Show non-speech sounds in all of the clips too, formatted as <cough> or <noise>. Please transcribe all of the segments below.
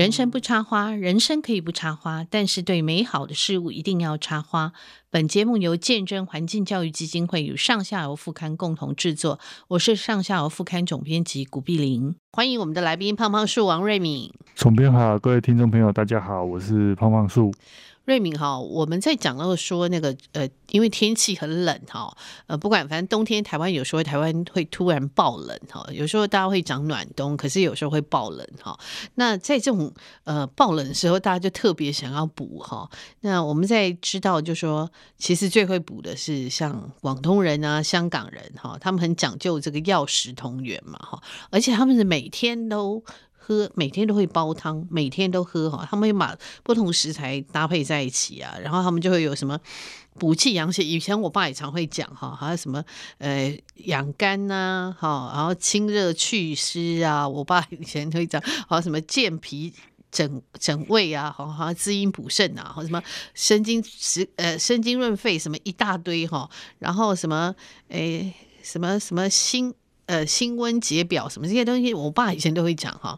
人生不插花，人生可以不插花，但是对美好的事物一定要插花。本节目由见证环境教育基金会与上下游副刊共同制作，我是上下游副刊总编辑古碧玲，欢迎我们的来宾胖胖树王瑞敏。总编好，各位听众朋友，大家好，我是胖胖树。瑞敏哈，我们在讲到说那个呃，因为天气很冷哈，呃，不管反正冬天台湾有时候台湾会突然爆冷哈，有时候大家会讲暖冬，可是有时候会爆冷哈。那在这种呃爆冷的时候，大家就特别想要补哈。那我们在知道就说，其实最会补的是像广东人啊、香港人哈，他们很讲究这个药食同源嘛哈，而且他们是每天都。<laughs> 喝每天都会煲汤，每天都喝哈，他们会把不同食材搭配在一起啊，然后他们就会有什么补气养血。以前我爸也常会讲哈，还有什么呃养肝呐，哈，然后清热祛湿啊。我爸以前会讲，还有什么健脾整整胃啊，好好滋阴补肾啊，或什么生津食呃生津润肺什么一大堆哈，然后什么诶什么什么心。呃，辛温解表什么这些东西，我爸以前都会讲哈。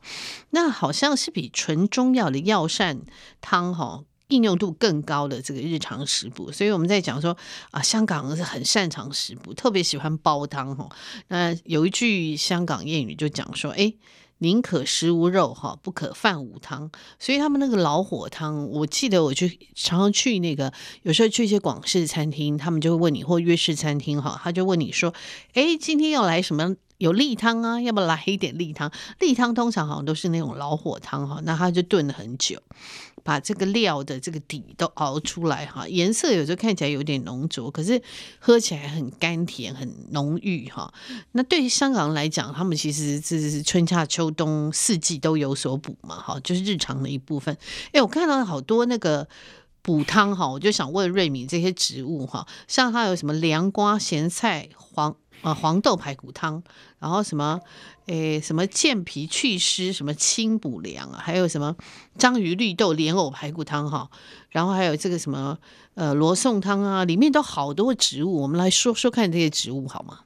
那好像是比纯中药的药膳汤哈应用度更高的这个日常食补。所以我们在讲说啊，香港人是很擅长食补，特别喜欢煲汤哈。那有一句香港谚语就讲说，哎，宁可食无肉哈，不可饭无汤。所以他们那个老火汤，我记得我去常常去那个，有时候去一些广式餐厅，他们就会问你，或粤式餐厅哈，他就问你说，哎，今天要来什么？有例汤啊，要不来一点例汤？例汤通常好像都是那种老火汤哈，那它就炖了很久，把这个料的这个底都熬出来哈，颜色有时候看起来有点浓浊，可是喝起来很甘甜，很浓郁哈。那对于香港人来讲，他们其实是春夏秋冬四季都有所补嘛，哈，就是日常的一部分。哎，我看到好多那个补汤哈，我就想问瑞敏这些植物哈，像它有什么凉瓜、咸菜、黄。啊，黄豆排骨汤，然后什么，诶，什么健脾祛湿，什么清补凉啊，还有什么章鱼绿豆莲藕排骨汤哈，然后还有这个什么，呃，罗宋汤啊，里面都好多植物，我们来说说看这些植物好吗？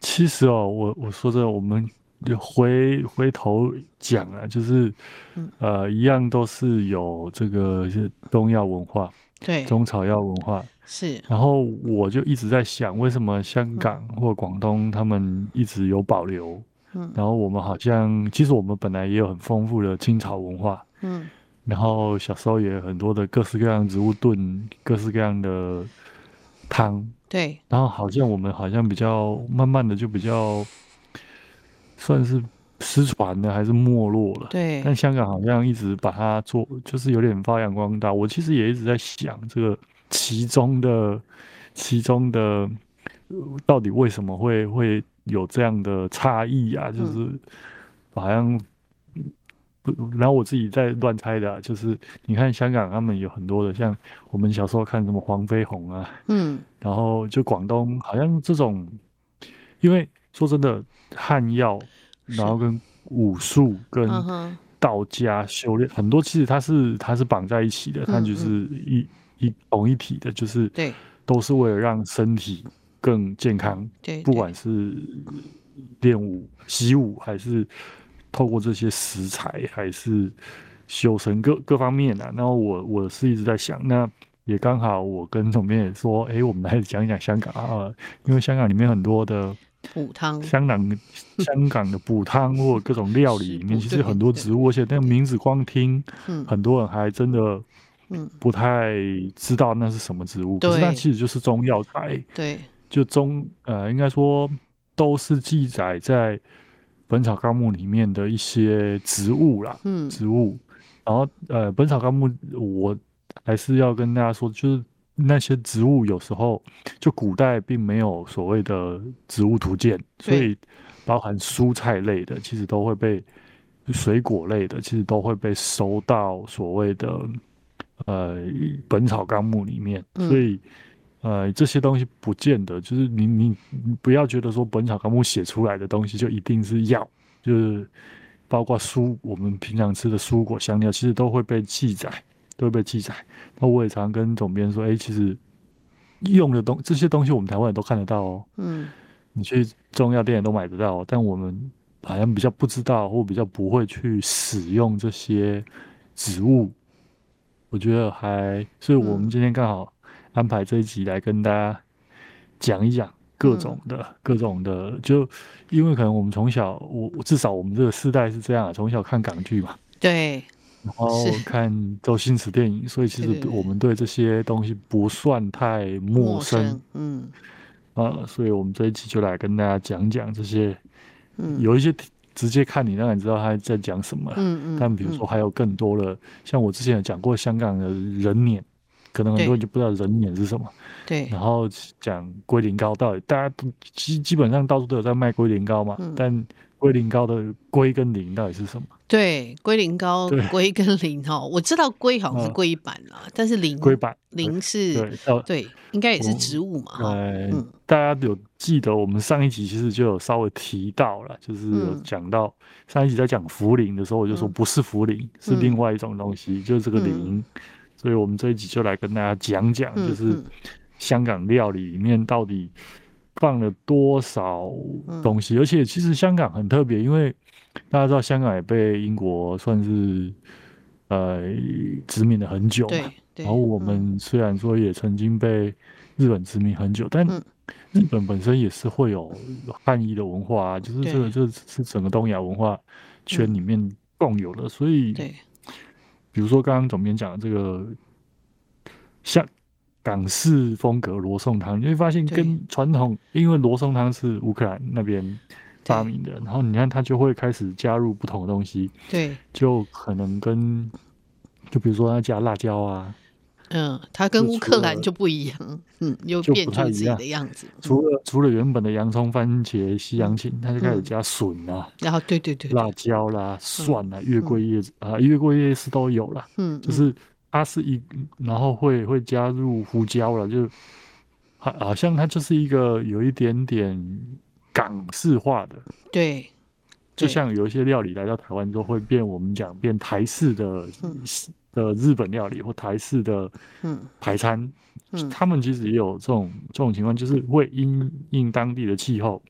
其实哦，我我说的，我们就回回头讲啊，就是，呃，一样都是有这个是东药文化，对，中草药文化。是，然后我就一直在想，为什么香港或广东他们一直有保留？嗯，然后我们好像其实我们本来也有很丰富的青草文化，嗯，然后小时候也有很多的各式各样植物炖各式各样的汤，对，然后好像我们好像比较慢慢的就比较算是失传了还是没落了？对，但香港好像一直把它做，就是有点发扬光大。我其实也一直在想这个。其中的，其中的，到底为什么会会有这样的差异啊？就是好像不，然后我自己在乱猜的，就是你看香港他们有很多的，像我们小时候看什么黄飞鸿啊，嗯，<laughs> 然后就广东好像这种，因为说真的，汉药，然后跟武术跟道家修炼很多，其实它是它是绑在一起的，它就是一。一同一体的，就是对，都是为了让身体更健康。对，不管是练武、习武，还是透过这些食材，还是修身各各方面啊。然后我我是一直在想，那也刚好我跟总编也说，哎、欸，我们来讲一讲香港啊，因为香港里面很多的补汤，香港 <laughs> 香港的补汤或各种料理里面，其实很多植物，而且那个名字光听，很多人还真的。嗯，不太知道那是什么植物，可是它其实就是中药材。对，就中呃，应该说都是记载在《本草纲目》里面的一些植物啦。嗯，植物。然后呃，《本草纲目》我还是要跟大家说，就是那些植物有时候就古代并没有所谓的植物图鉴，所以包含蔬菜类的，其实都会被水果类的，其实都会被收到所谓的。呃，《本草纲目》里面，所以，呃，这些东西不见得就是你你你不要觉得说《本草纲目》写出来的东西就一定是药，就是包括蔬我们平常吃的蔬果香料，其实都会被记载，都会被记载。那我也常跟总编说，哎，其实用的东这些东西，我们台湾人都看得到哦。嗯，你去中药店也都买得到，但我们好像比较不知道，或比较不会去使用这些。植物，我觉得还，所以我们今天刚好安排这一集来跟大家讲一讲各种的、嗯、各种的，就因为可能我们从小，我至少我们这个世代是这样，从小看港剧嘛，对，然后看周星驰电影，所以其实我们对这些东西不算太陌生，陌生嗯，啊，所以我们这一期就来跟大家讲讲这些，嗯，有一些。直接看你，让你知道他在讲什么。嗯嗯。但比如说还有更多的，嗯、像我之前有讲过香港的人脸，可能很多人就不知道人脸是什么。对。然后讲龟苓膏到底，大家都基基本上到处都有在卖龟苓膏嘛。嗯、但龟苓膏的龟跟苓到底是什么？对，龟苓膏龟跟苓哈，我知道龟好像是龟板啦，嗯、但是苓龟板苓是对对，对，应该也是植物嘛。大家有记得我们上一集其实就有稍微提到了，就是有讲到、嗯、上一集在讲茯苓的时候，我就说不是茯苓，嗯、是另外一种东西，嗯、就是这个苓。嗯、所以我们这一集就来跟大家讲讲，就是香港料理里面到底放了多少东西，嗯、而且其实香港很特别，因为。大家知道香港也被英国算是呃殖民了很久嘛，然后我们虽然说也曾经被日本殖民很久，但日本本身也是会有汉译的文化啊，就是这个这是整个东亚文化圈里面共有的，所以比如说刚刚总编讲的这个像港式风格罗宋汤，你会发现跟传统，因为罗宋汤是乌克兰那边。发明的，然后你看它就会开始加入不同的东西，对，就可能跟，就比如说它加辣椒啊，嗯，它跟乌克兰就不一样，嗯，又变出自己的样子。除了除了原本的洋葱、番茄、西洋芹，它就开始加笋啊，然后对对对，辣椒啦、蒜啊、月桂叶啊、月桂叶是都有了，嗯，就是它是一，然后会会加入胡椒了，就好好像它就是一个有一点点。港式化的，对，就像有一些料理来到台湾之后会变，我们讲变台式的、嗯、的日本料理或台式的排餐，嗯。嗯、他们其实也有这种这种情况，就是会因应当地的气候，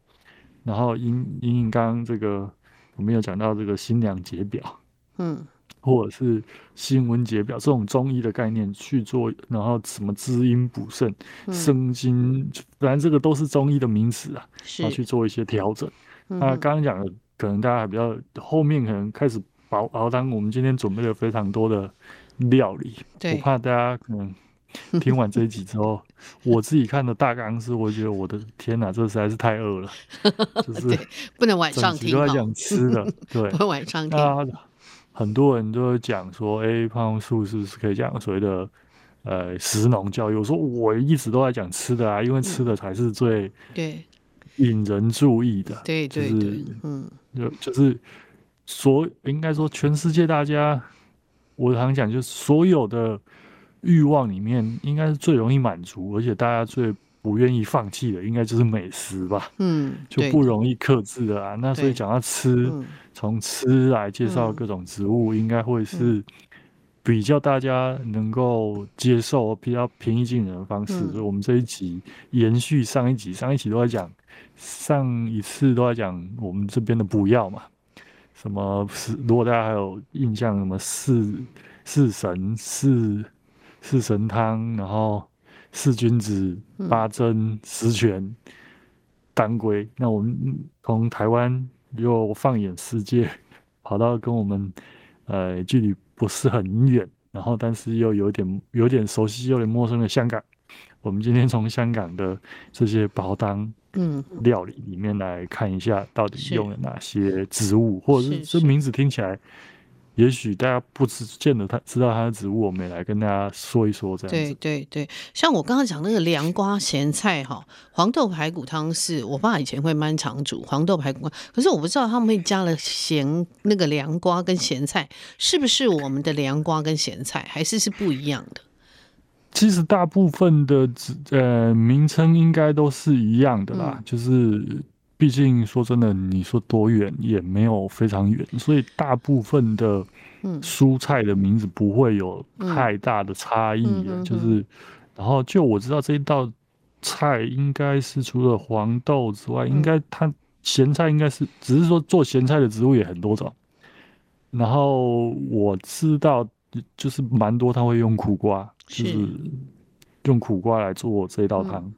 然后因因应刚刚这个我们有讲到这个新娘节表，嗯。或者是新闻解表这种中医的概念去做，然后什么滋阴补肾、生津，反正这个都是中医的名词啊，然后去做一些调整。那刚刚讲的，可能大家还比较后面可能开始熬熬汤，我们今天准备了非常多的料理，我怕大家可能听完这一集之后，<laughs> 我自己看的大纲是，我觉得我的天哪，这实在是太饿了，<laughs> 就是不能晚上听，都在讲吃的，对，不能晚上 <laughs> 听。很多人都会讲说，哎、欸，胖树是不是可以讲所谓的呃食农教育？我说我一直都在讲吃的啊，因为吃的才是最对引人注意的。对对对，嗯，就就是所应该说全世界大家，我常讲就是所有的欲望里面，应该是最容易满足，而且大家最不愿意放弃的，应该就是美食吧。嗯，就不容易克制的啊。那所以讲到吃。从吃来介绍各种植物，应该会是比较大家能够接受、比较平易近人的方式。所以，我们这一集延续上一集，上一集都在讲，上一次都在讲我们这边的补药嘛。什么是？如果大家还有印象，什么四四神、四四神汤，然后四君子、八珍、十全、当归。那我们从台湾。又放眼世界，跑到跟我们呃距离不是很远，然后但是又有点有点熟悉、有点陌生的香港。我们今天从香港的这些煲汤嗯料理里面来看一下，到底用了哪些植物，或者是这名字听起来。也许大家不知见得他知道他的植物，我们也来跟大家说一说这样子。对对对，像我刚刚讲那个凉瓜咸菜哈，黄豆排骨汤是我爸以前会蛮常煮黄豆排骨，可是我不知道他们会加了咸那个凉瓜跟咸菜，是不是我们的凉瓜跟咸菜，还是是不一样的？其实大部分的呃名称应该都是一样的啦，嗯、就是。毕竟说真的，你说多远也没有非常远，所以大部分的蔬菜的名字不会有太大的差异的。就是，然后就我知道这一道菜应该是除了黄豆之外，应该它咸菜应该是只是说做咸菜的植物也很多种。然后我知道就是蛮多，他会用苦瓜，就是用苦瓜来做这一道汤。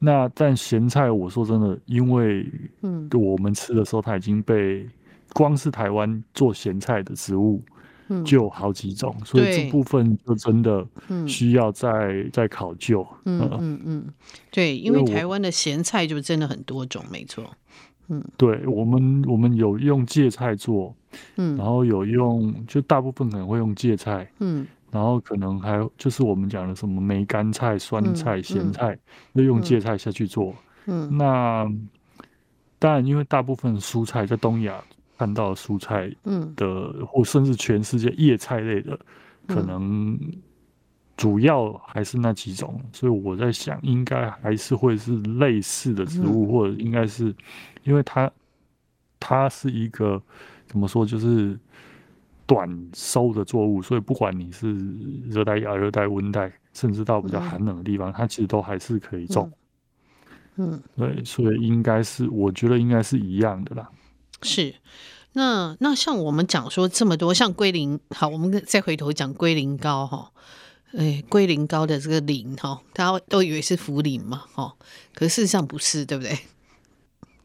嗯、那但咸菜，我说真的，因为嗯，我们吃的时候，它已经被光是台湾做咸菜的植物。就有好几种，所以这部分就真的需要再、嗯、再考究。嗯嗯。嗯，对，因为台湾的咸菜就真的很多种，没错。嗯，对我们我们有用芥菜做，嗯，然后有用，就大部分可能会用芥菜，嗯，然后可能还有就是我们讲的什么梅干菜、酸菜、咸菜，又、嗯嗯、用芥菜下去做。嗯，那当然，因为大部分蔬菜在东亚。看到蔬菜的，嗯、或甚至全世界叶菜类的，可能主要还是那几种，嗯、所以我在想，应该还是会是类似的植物，嗯、或者应该是，因为它它是一个怎么说，就是短收的作物，所以不管你是热带、亚热带、温带，甚至到比较寒冷的地方，嗯、它其实都还是可以种。嗯，对，所以应该是，我觉得应该是一样的啦。是，那那像我们讲说这么多，像龟苓，好，我们再回头讲龟苓膏哈，哎，龟苓膏的这个苓哈，大家都以为是茯苓嘛，哈，可事实上不是，对不对？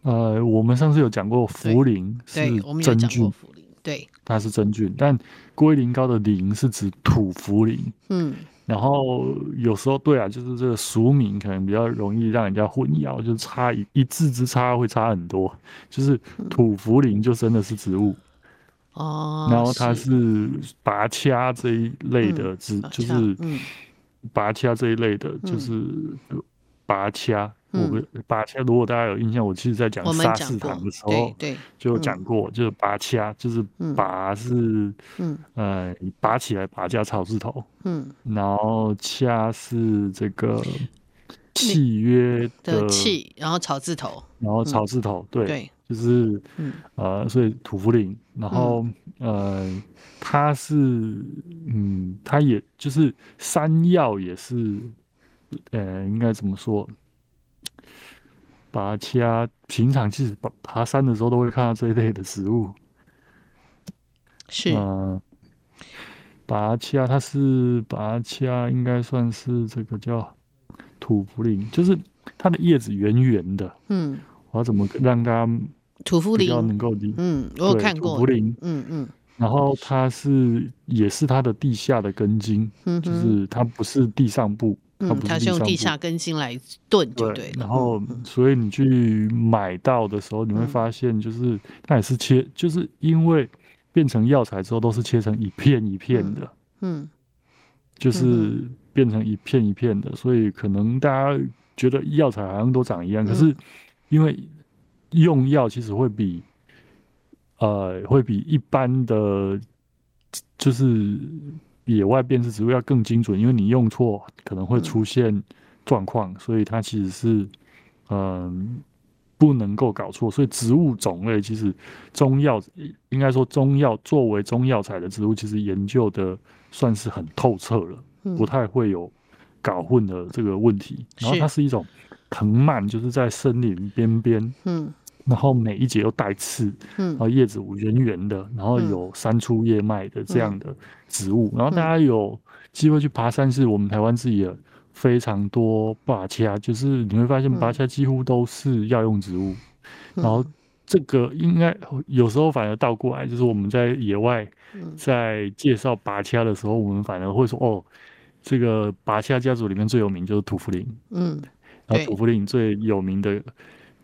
呃，我们上次有讲过茯苓是真菌，对，我们有讲过茯苓，对，它是真菌，但龟苓膏的苓是指土茯苓，嗯。然后有时候对啊，就是这个俗名可能比较容易让人家混淆，就差一一字之差会差很多。就是土茯苓就真的是植物哦，然后它是拔掐这一类的植，就是拔掐这一类的，就是拔掐。我们拔掐，如果大家有印象，我其实在讲沙士糖的时候，对，对就有讲过，就是拔掐，就是拔是，嗯，呃，拔起来，拔加草字头，嗯，然后掐是这个 <laughs> 契约的契，然后草字头，然后草字头，对，对，就是，呃，所以土茯苓，然后，呃，它是，嗯，它也就是山药，也是，呃，应该怎么说？拔掐，平常其实爬爬山的时候都会看到这一类的植物。是，嗯、呃，拔掐，它是拔掐，应该算是这个叫土茯苓，就是它的叶子圆圆的。嗯，我要怎么让它土茯苓能够理？嗯，我有看过土茯苓。嗯嗯。然后它是也是它的地下的根茎，嗯、就是它不是地上部。它不是，它是用地下根茎来炖，对对。然后，所以你去买到的时候，你会发现，就是它也是切，就是因为变成药材之后，都是切成一片一片的，嗯，就是变成一片一片的，所以可能大家觉得药材好像都长一样，可是因为用药其实会比，呃，会比一般的，就是。野外辨识植物要更精准，因为你用错可能会出现状况，嗯、所以它其实是嗯、呃、不能够搞错。所以植物种类其实中药应该说中药作为中药材的植物，其实研究的算是很透彻了，嗯、不太会有搞混的这个问题。然后它是一种藤蔓，就是在森林边边，嗯。然后每一节又带刺，嗯，然后叶子圆圆的，然后有三出叶脉的这样的植物。嗯、然后大家有机会去爬山，是我们台湾自己的非常多拔掐，就是你会发现拔掐几乎都是药用植物。嗯、然后这个应该有时候反而倒过来，就是我们在野外在介绍拔掐的时候，我们反而会说哦，这个拔掐家族里面最有名就是土茯苓，嗯，然后土茯苓最有名的。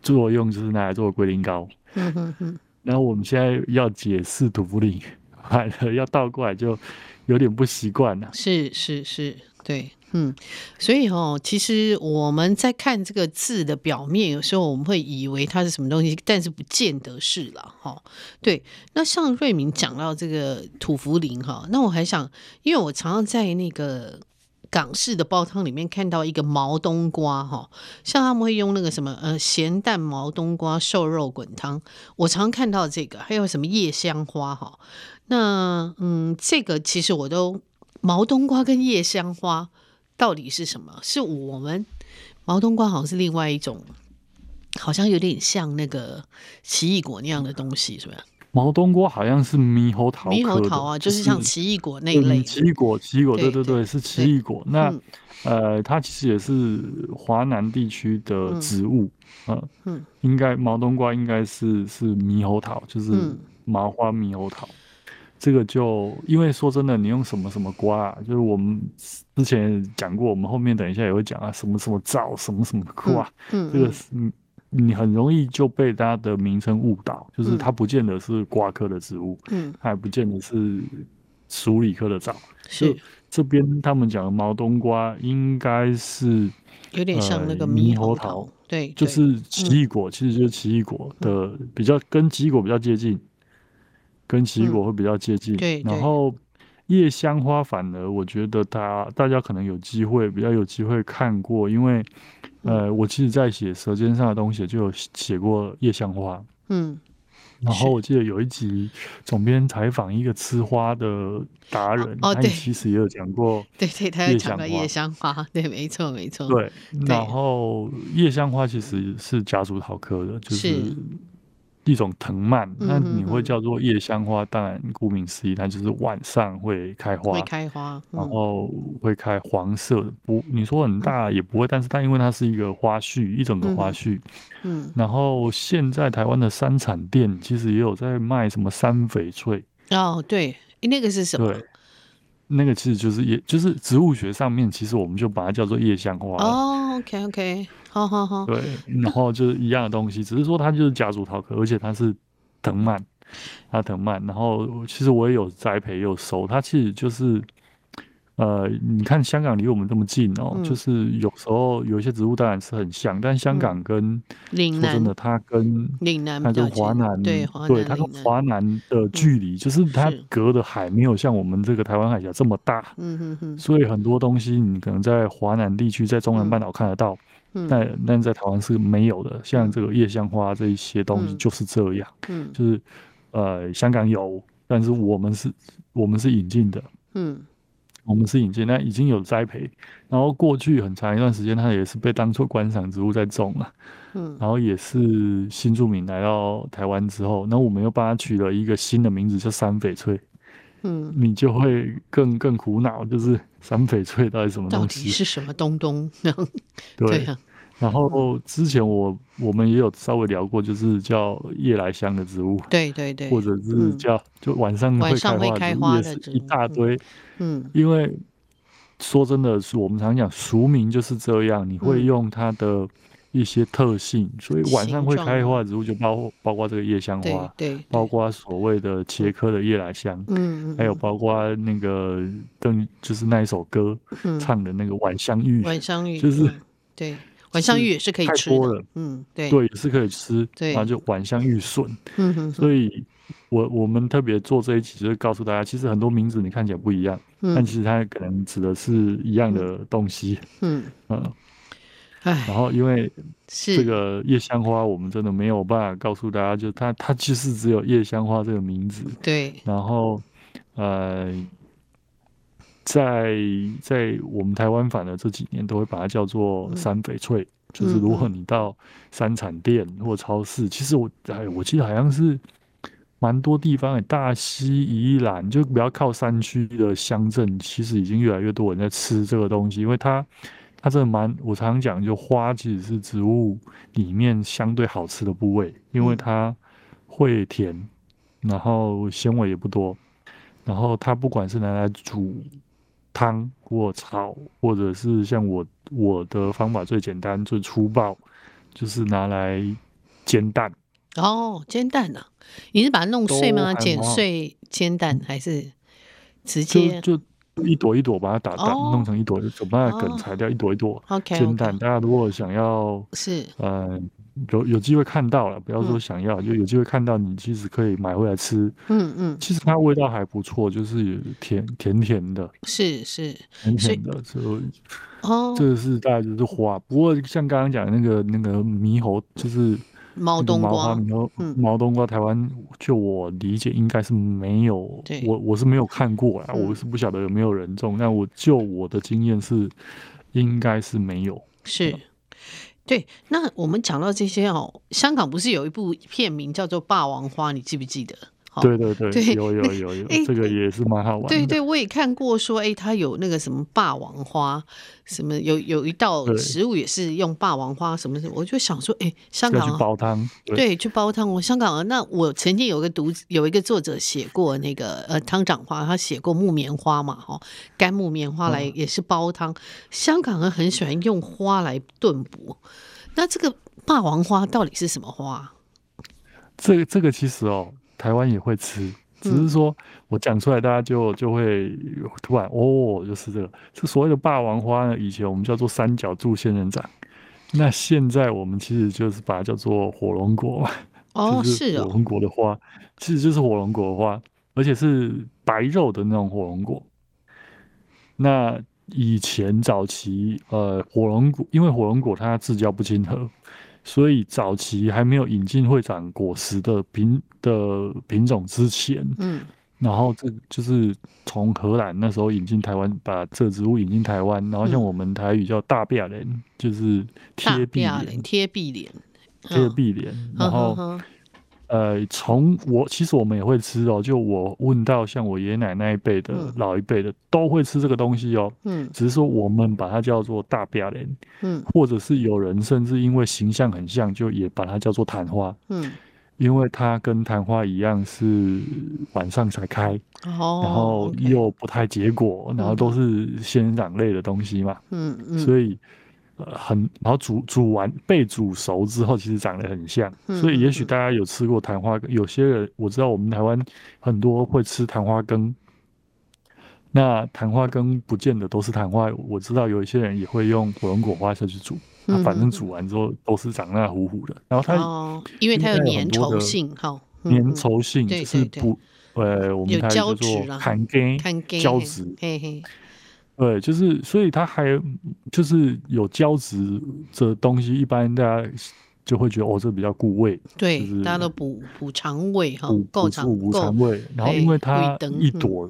作用就是拿来做龟苓膏，嗯哼哼。然后我们现在要解释土茯苓，反 <laughs> 了要倒过来就有点不习惯了。是是是，对，嗯。所以哦，其实我们在看这个字的表面，有时候我们会以为它是什么东西，但是不见得是了，哈。对。那像瑞明讲到这个土茯苓哈，那我还想，因为我常常在那个。港式的煲汤里面看到一个毛冬瓜哈，像他们会用那个什么呃咸蛋毛冬瓜瘦肉滚汤，我常看到这个，还有什么夜香花哈，那嗯这个其实我都毛冬瓜跟夜香花到底是什么？是我们毛冬瓜好像是另外一种，好像有点像那个奇异果那样的东西，是不是？毛冬瓜好像是猕猴桃，猕猴桃啊，就是像奇异果那一类。奇异果，奇异果，对对对，是奇异果。那呃，它其实也是华南地区的植物，嗯，应该毛冬瓜应该是是猕猴桃，就是麻花猕猴桃。这个就因为说真的，你用什么什么瓜啊，就是我们之前讲过，我们后面等一下也会讲啊，什么什么枣，什么什么瓜，嗯，这个是。你很容易就被它的名称误导，就是它不见得是瓜科的植物，嗯，它也不见得是鼠李科的枣。是。这边他们讲的毛冬瓜，应该是有点像那个猕猴桃，对，就是奇异果，其实就是奇异果的比较跟奇异果比较接近，跟奇异果会比较接近。对，然后夜香花反而我觉得它大家可能有机会比较有机会看过，因为。呃，我其实，在写《舌尖上的东西》就有写过夜香花，嗯，然后我记得有一集总编采访一个吃花的达人，哦，对，其实也有讲过，对对，他有讲过夜香花，对，没错没错，对，然后夜香花其实是夹竹桃科的，就是。一种藤蔓，那你会叫做夜香花，当然顾名思义，它就是晚上会开花，会开花，然后会开黄色的，不，你说很大也不会，但是它因为它是一个花序，一整个花序，嗯，然后现在台湾的山产店其实也有在卖什么山翡翠，哦，对，那个是什么？对，那个其实就是叶，就是植物学上面，其实我们就把它叫做叶香花。哦，OK OK。好好好，对，然后就是一样的东西，只是说它就是夹竹桃科，而且它是藤蔓，它藤蔓。然后其实我也有栽培，也有收。它其实就是，呃，你看香港离我们这么近哦，嗯、就是有时候有一些植物当然是很像，但香港跟岭南，真的它跟岭南，它跟华南，对，对，它跟华南的距离，嗯、就是它隔的海没有像我们这个台湾海峡这么大，嗯哼哼，所以很多东西你可能在华南地区，在中南半岛看得到。嗯那那在台湾是没有的，像这个。夜香花这一些东西就是这样，嗯，就是呃香港有，但是我们是我们是引进的，嗯，我们是引进，那已经有栽培，然后过去很长一段时间它也是被当做观赏植物在种了，嗯，然后也是新住民来到台湾之后，那我们又帮它取了一个新的名字叫山翡翠，嗯，你就会更更苦恼，就是。山翡翠到底什么东西？到底是什么东东？<laughs> 对，对啊、然后之前我我们也有稍微聊过，就是叫夜来香的植物，对对对，或者是叫、嗯、就晚上会开花的植物，也是一大堆。嗯，因为说真的是我们常讲俗名就是这样，你会用它的。一些特性，所以晚上会开花的植物就包括包括这个夜香花，对，对，包括所谓的茄科的夜来香，嗯，还有包括那个邓，就是那一首歌唱的那个晚香玉，晚香玉就是对，晚香玉也是可以吃的，嗯，对，对，也是可以吃，对，然后就晚香玉笋，嗯哼，所以我我们特别做这一期，就是告诉大家，其实很多名字你看起来不一样，但其实它可能指的是一样的东西，嗯。嗯。然后，因为这个夜香花，我们真的没有办法告诉大家，就它它其实只有夜香花这个名字。对。然后，呃，在在我们台湾反而这几年都会把它叫做山翡翠，嗯、就是如果你到山产店或超市，嗯、其实我哎，我记得好像是蛮多地方，大溪、宜兰就比较靠山区的乡镇，其实已经越来越多人在吃这个东西，因为它。它真的蛮，我常常讲，就花其实是植物里面相对好吃的部位，因为它会甜，然后纤维也不多，然后它不管是拿来煮汤或炒，或者是像我我的方法最简单最粗暴，就是拿来煎蛋。哦，煎蛋啊？你是把它弄碎吗？剪碎煎蛋还是直接就？就一朵一朵把它打蛋，弄成一朵，就把它梗裁掉，一朵一朵煎蛋。大家如果想要是呃有有机会看到了，不要说想要，就有机会看到，你其实可以买回来吃。嗯嗯，其实它味道还不错，就是甜甜甜的，是是甜甜的。所以哦，这个是大概就是花。不过像刚刚讲的那个那个猕猴，就是。毛冬瓜，毛冬瓜，台湾就我理解应该是没有，嗯、我我是没有看过啊，嗯、我是不晓得有没有人种。但我就我的经验是，应该是没有。是，对。那我们讲到这些哦，香港不是有一部片名叫做《霸王花》，你记不记得？对对对，对有有有有，这个也是蛮好玩的。对对，我也看过说，哎，它有那个什么霸王花，什么有有一道食物也是用霸王花什么什么，我就想说，哎，香港去煲汤，对，去煲汤。我香港那我曾经有个读有一个作者写过那个呃汤长花，他写过木棉花嘛，哈，干木棉花来也是煲汤。香港人很喜欢用花来炖补，那这个霸王花到底是什么花？这个这个其实哦。台湾也会吃，只是说我讲出来，大家就就会突然哦，就是这个，这所谓的霸王花呢，以前我们叫做三角柱仙人掌，那现在我们其实就是把它叫做火龙果嘛。哦，是火龙果的花，其实就是火龙果的花，而且是白肉的那种火龙果。那以前早期，呃，火龙果因为火龙果它自交不亲和。所以早期还没有引进会长果实的品的品种之前，嗯，然后这就是从荷兰那时候引进台湾，把这植物引进台湾，然后像我们台语叫大壁莲，就是贴壁莲，贴壁莲，贴壁莲，然后。呃，从我其实我们也会吃哦，就我问到像我爷爷奶奶一辈的、嗯、老一辈的都会吃这个东西哦，嗯，只是说我们把它叫做大壁莲，嗯，或者是有人甚至因为形象很像，就也把它叫做昙花，嗯，因为它跟昙花一样是晚上才开，哦，然后又不太结果，嗯、然后都是仙人掌类的东西嘛，嗯嗯，所以。很，然后煮煮完被煮熟之后，其实长得很像，所以也许大家有吃过昙花，有些人我知道我们台湾很多会吃昙花羹，那昙花羹不见得都是昙花，我知道有一些人也会用火龙果花下去煮，反正煮完之后都是长那糊糊的，然后它、哦、因为它有粘稠性，哈，粘稠性就是不，呃，我们台叫做坎根胶质，嘿嘿。对，就是，所以它还就是有胶质这东西，一般大家就会觉得哦，这比较固胃，对，就是、大家都补补肠胃哈，够肠补肠胃。然后因为它一朵，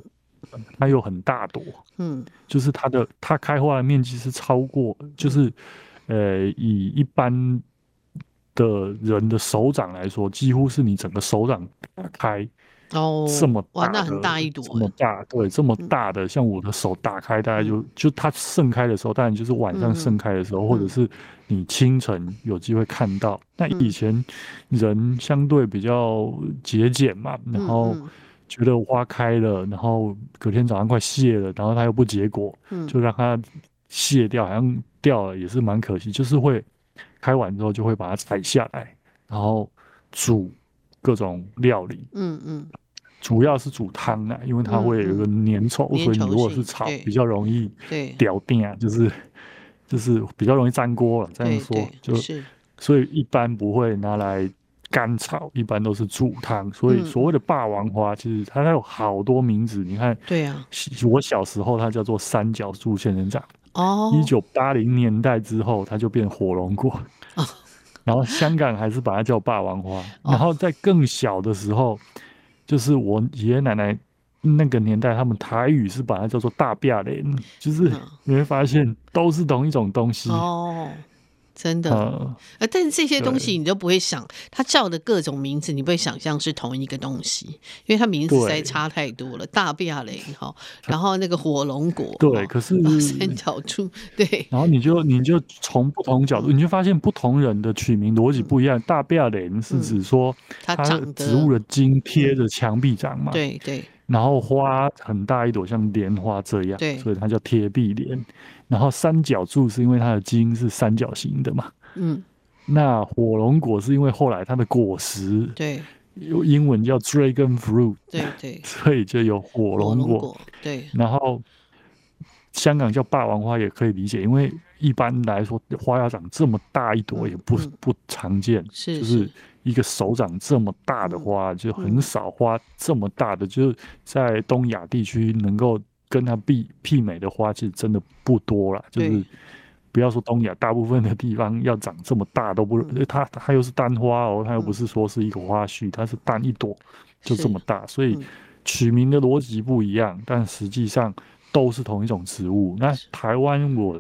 它有很大朵，嗯，就是它的它开花的面积是超过，就是呃，以一般的人的手掌来说，几乎是你整个手掌打开。哦，这么大哇，那很大一朵，这么大，对，这么大的，像我的手打开，大概就就它盛开的时候，当然就是晚上盛开的时候，或者是你清晨有机会看到。那以前人相对比较节俭嘛，然后觉得花开了，然后隔天早上快谢了，然后它又不结果，就让它谢掉，好像掉了也是蛮可惜。就是会开完之后就会把它采下来，然后煮各种料理，嗯嗯。主要是煮汤啊，因为它会有一个粘稠，嗯嗯、所以你如果是炒，比较容易掉定啊，就是就是比较容易粘锅了。这样说，就是所以一般不会拿来干炒，一般都是煮汤。所以所谓的霸王花，其实它有好多名字。你看，对啊，我小时候它叫做三角柱仙人掌。哦，一九八零年代之后，它就变火龙果。哦，然后香港还是把它叫霸王花。然后在更小的时候。就是我爷爷奶奶那个年代，他们台语是把它叫做大壁莲，就是你会发现都是同一种东西哦。真的，呃，但是这些东西你都不会想，它叫的各种名字，你不会想象是同一个东西，因为它名字实在差太多了。大壁雷哈，然后那个火龙果，对，可是三角柱，对，然后你就你就从不同角度，你就发现不同人的取名逻辑不一样。大壁雷是指说它植物的茎贴着墙壁长嘛，对对，然后花很大一朵，像莲花这样，对，所以它叫贴壁莲。然后三角柱是因为它的茎是三角形的嘛，嗯，那火龙果是因为后来它的果实，对，有英文叫 dragon fruit，对对，所以就有火龙果，对。然后香港叫霸王花也可以理解，因为一般来说花要长这么大一朵也不不常见，是就是一个手掌这么大的花就很少，花这么大的就是在东亚地区能够。跟它媲媲美的花其实真的不多了，就是不要说东亚，大部分的地方要长这么大都不，它它又是单花哦，它又不是说是一个花序，它是单一朵就这么大，所以取名的逻辑不一样，但实际上都是同一种植物。那台湾我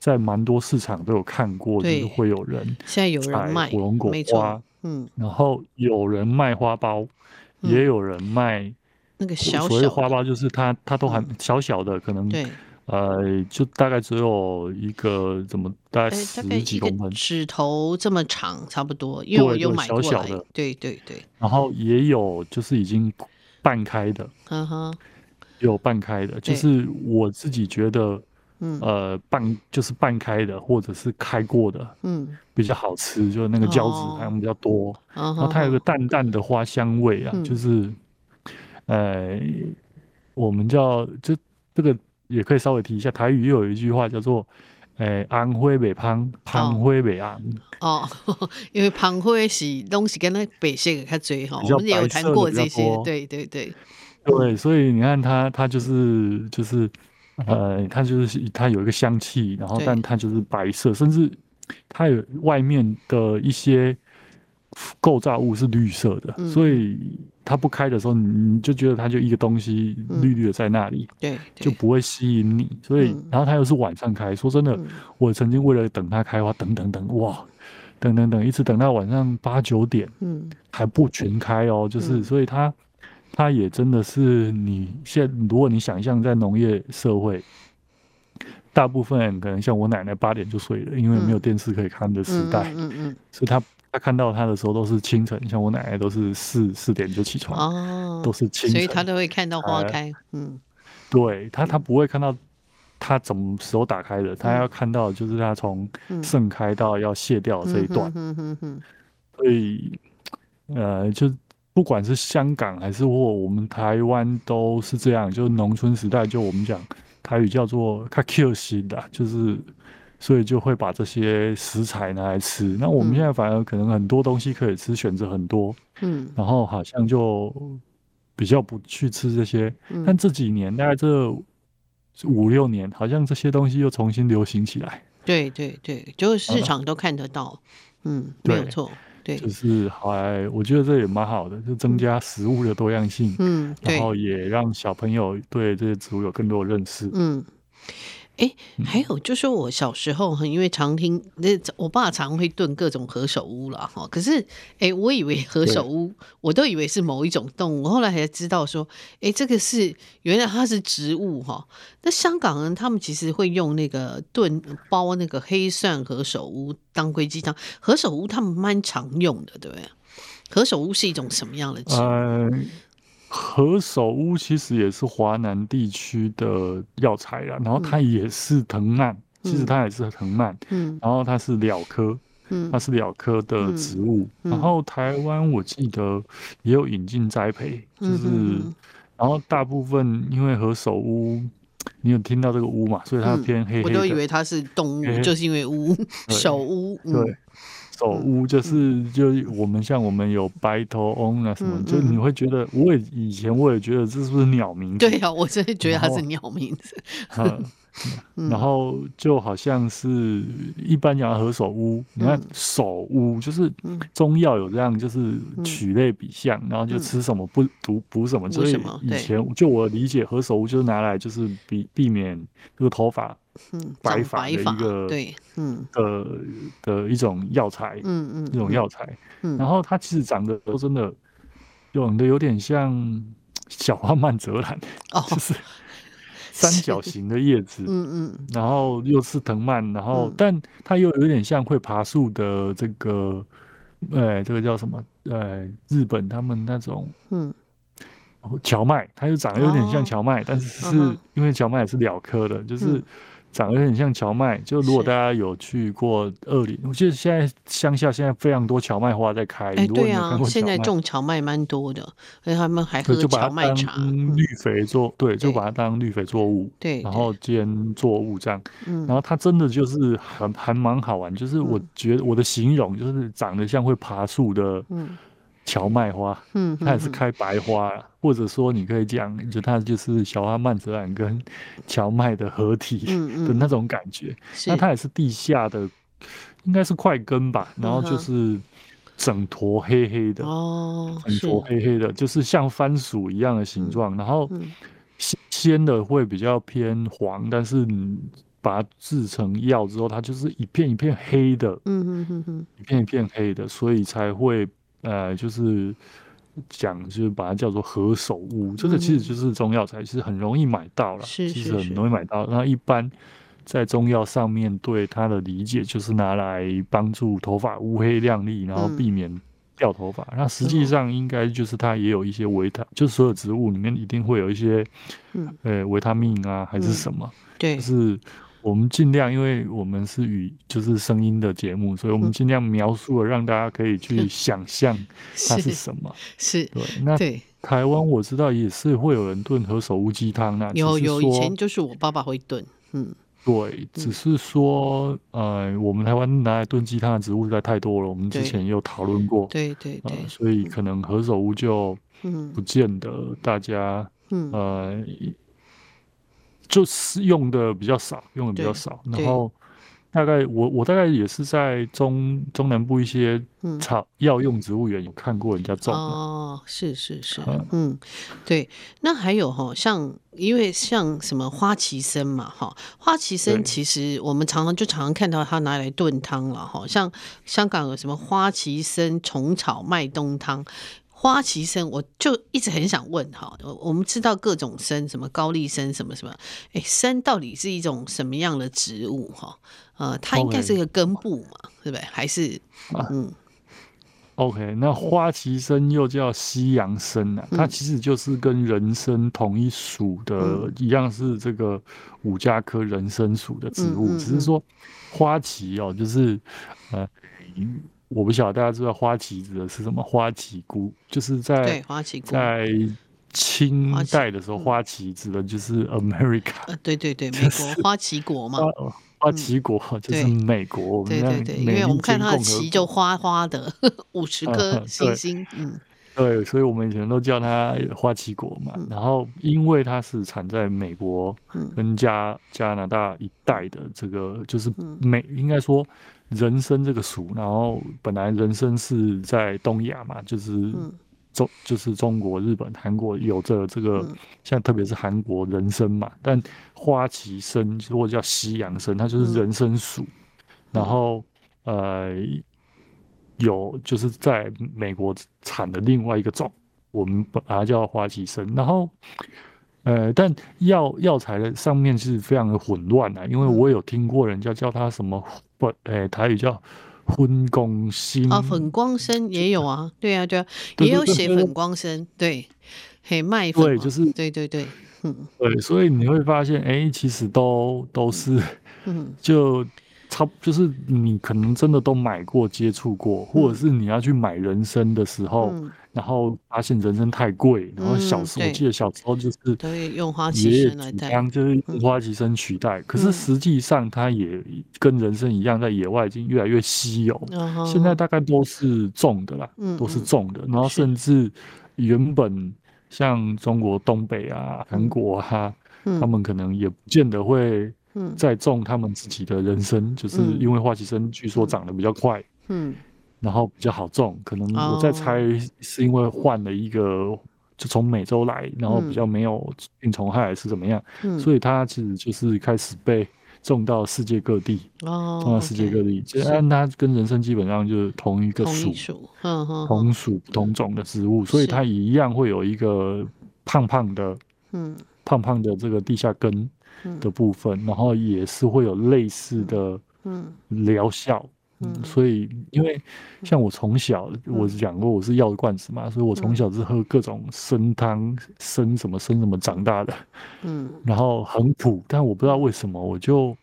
在蛮多市场都有看过，就是会有人现在有人卖火龙果花，嗯，然后有人卖花苞。也有人卖那个小所谓花苞，就是它它都还小小的，可能对。呃，就大概只有一个怎么大概十几公分，指头这么长，差不多。因为我有买小小的，对对对。然后也有就是已经半开的，嗯哼，有半开的，就是我自己觉得，嗯。呃，半就是半开的，或者是开过的，嗯，比较好吃，就是那个胶质含量比较多，然后它有个淡淡的花香味啊，就是，呃，我们叫就这个。也可以稍微提一下，台语又有一句话叫做“诶，红花未香，香花未红”。哦，<laughs> 因为香花是东西跟那白色的较多哈，我们也有谈过这些，对对对。对，所以你看它，它就是就是呃，它就是它有一个香气，然后但它就是白色，甚至它有外面的一些构造物是绿色的，嗯、所以。它不开的时候，你就觉得它就一个东西绿绿的在那里，嗯、对，就不会吸引你。所以，嗯、然后它又是晚上开。说真的，嗯、我曾经为了等它开花，等等等，哇，等等等，一直等到晚上八九点，嗯，还不全开哦。就是，嗯、所以它，它也真的是你现在，如果你想象在农业社会，大部分人可能像我奶奶八点就睡了，因为没有电视可以看的时代，嗯嗯，所以她。他看到他的时候都是清晨，像我奶奶都是四四点就起床，哦，都是清晨，所以他都会看到花开。呃、嗯，对他，他不会看到他什么时候打开的，嗯、他要看到就是他从盛开到要谢掉这一段。嗯嗯嗯。所以，呃，就不管是香港还是或我们台湾都是这样，就农村时代，就我们讲台语叫做“较巧心”的，就是。所以就会把这些食材拿来吃。那我们现在反而可能很多东西可以吃，选择很多，嗯，然后好像就比较不去吃这些。嗯、但这几年大概这五六年，好像这些东西又重新流行起来。对对对，就是市场都看得到。嗯，没有错。对，就是还我觉得这也蛮好的，就增加食物的多样性。嗯，然后也让小朋友对这些植物有更多的认识。嗯。哎，还有就是我小时候哈，因为常听那我爸常会炖各种何首乌了哈。可是哎，我以为何首乌，我都以为是某一种动物，后来才知道说，哎，这个是原来它是植物哈。那香港人他们其实会用那个炖包那个黑蒜何首乌当归鸡汤，何首乌他们蛮常用的，对不对？何首乌是一种什么样的植物？呃何首乌其实也是华南地区的药材啦，然后它也是藤蔓，嗯、其实它也是藤蔓，嗯，然后它是蓼科，嗯，它是蓼科的植物，嗯、然后台湾我记得也有引进栽培，就是，嗯、然后大部分因为何首乌，你有听到这个乌嘛，所以它偏黑黑的，我都以为它是动物，就是因为乌，首乌，对。嗯首乌就是就我们像我们有白头翁啊什么，就你会觉得，我也以前我也觉得这是不是鸟名字？对呀，我真的觉得它是鸟名字。<laughs> 然后就好像是一般讲何首乌，你看首乌就是中药有这样，就是取类比象，然后就吃什么不补补什么。所以以前就我理解何首乌就是拿来就是避避免这个头发。嗯，白发的一个对，嗯的的一种药材，嗯嗯，一种药材，嗯，然后它其实长得都真的，长得有点像小花曼泽兰，哦，就是 <laughs> 三角形的叶子，嗯嗯，然后又是藤蔓，然后但它又有点像会爬树的这个，呃，这个叫什么？呃，日本他们那种，嗯。荞麦，它又长得有点像荞麦，但是是因为荞麦也是蓼科的，就是。长得有点像荞麦，就如果大家有去过二林，我记得现在乡下现在非常多荞麦花在开。哎，对啊，现在种荞麦蛮多的，而且他们还喝荞麦茶。绿肥作对，就把它当绿肥作物，对，然后兼作物这样。嗯然后它真的就是很还蛮好玩，就是我觉得我的形容就是长得像会爬树的。蕎麦花，嗯，它也是开白花，嗯、或者说你可以讲，就它就是小花曼泽兰跟荞麦的合体的那种感觉。那它也是地下的，应该是块根吧，然后就是整坨黑黑的，哦，整坨黑黑的，就是像番薯一样的形状。嗯、然后鲜的会比较偏黄，但是你把它制成药之后，它就是一片一片黑的，嗯嗯嗯嗯，一片一片黑的，所以才会。呃，就是讲，就是把它叫做何首乌，这个其实就是中药材，其实很容易买到了，是其实很容易买到。那一般在中药上面对它的理解，就是拿来帮助头发乌黑亮丽，然后避免掉头发。那实际上应该就是它也有一些维他，就是所有植物里面一定会有一些，呃，维他命啊，还是什么？对，就是。我们尽量，因为我们是语就是声音的节目，所以我们尽量描述了，让大家可以去想象 <laughs> 它是什么。是，对。那台湾我知道也是会有人炖何首乌鸡汤，那有有以前就是我爸爸会炖，嗯，对，只是说，呃，我们台湾拿来炖鸡汤的植物实在太多了，我们之前有讨论过，对对对，所以可能何首乌就不见得大家，呃。就是用的比较少，用的比较少。然后大概我我大概也是在中中南部一些草药用植物园有看过人家种。哦，是是是，嗯，对。那还有哈，像因为像什么花旗参嘛，哈，花旗参其实我们常常就常常看到它拿来炖汤了，哈。像香港有什么花旗参虫草麦冬汤。花旗参，我就一直很想问哈，我们知道各种参，什么高丽参，什么什么，哎，参到底是一种什么样的植物哈？呃，它应该是一个根部嘛.对不对？还是嗯？OK，那花旗参又叫西洋参啊，它其实就是跟人参同一属的，嗯、一样是这个五加科人参属的植物，只是说花旗哦，就是呃。我不晓得大家知道花旗指的是什么？花旗菇就是在在清代的时候，花旗指的就是 America。呃，对对对，<laughs> 美国花旗国嘛，花旗国就是美国。对对对，因为我们看它的旗就花花的，五十颗星星。嗯，对，所以我们以前都叫它花旗国嘛。然后因为它是产在美国跟加加拿大一带的这个，就是美应该说。人参这个属，然后本来人参是在东亚嘛，就是中、嗯、就是中国、日本、韩国有着这个，现在、特别是韩国人参嘛。但花旗参如果叫西洋参，它就是人参属。嗯、然后呃，有就是在美国产的另外一个种，我们把它叫花旗参。然后呃，但药药材的上面是非常的混乱啊，因为我有听过人家叫它什么。不，诶，台语叫粉光身啊，粉光身也有啊，对啊，对啊，也有写粉光身，对，嘿，麦粉，对，就是，对对对，嗯，对，所以你会发现，哎，其实都都是，嗯，就差，就是你可能真的都买过、接触过，或者是你要去买人参的时候。然后发现人参太贵，然后小时候、嗯、我记得小时候就是用花旗参来代，就是用花旗参取代。嗯、可是实际上它也跟人参一样，在野外已经越来越稀有。嗯、现在大概都是种的啦，嗯、都是种的。然后甚至原本像中国东北啊、韩国啊，嗯、他们可能也不见得会再种他们自己的人参，嗯、就是因为花旗参据说长得比较快。嗯。嗯然后比较好种，可能我在猜是因为换了一个，哦、就从美洲来，然后比较没有病虫害是怎么样，嗯、所以它其实就是开始被种到世界各地，哦、种到世界各地。其实按它跟人参基本上就是同一个属，同属不同种的植物，所以它也一样会有一个胖胖的，嗯，胖胖的这个地下根的部分，嗯、然后也是会有类似的，嗯，疗效。嗯，所以因为像我从小，我讲过我是药罐子嘛，所以我从小是喝各种参汤、参什么参什么长大的，嗯，然后很苦，但我不知道为什么，我就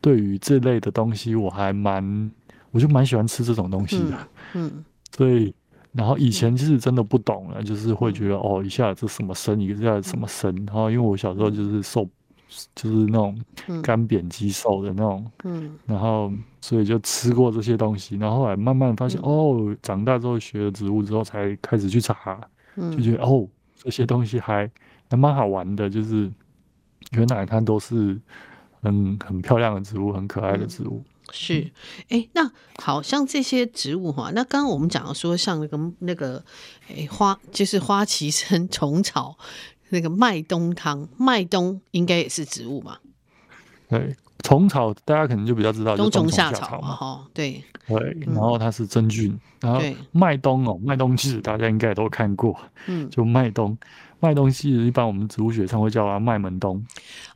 对于这类的东西我还蛮，我就蛮喜欢吃这种东西的，嗯，所以然后以前其实真的不懂了，就是会觉得哦，一下子什么参，一下子什么参，然后因为我小时候就是受。就是那种干瘪肌瘦的那种，嗯，然后所以就吃过这些东西，然后后来慢慢发现，嗯、哦，长大之后学了植物之后，才开始去查，嗯、就觉得哦，这些东西还还蛮好玩的，就是原来它都是很很漂亮的植物，很可爱的植物。嗯、是，哎、欸，那好像这些植物哈，那刚刚我们讲的说，像那个那个，哎、欸，花就是花旗参、虫草。那个麦冬汤，麦冬应该也是植物嘛？对，虫草大家可能就比较知道，冬虫夏草嘛，哈，对对，然后它是真菌，然后麦冬哦，麦冬其实大家应该都看过，嗯，就麦冬。麦冬其实一般我们植物学上会叫它麦门冬。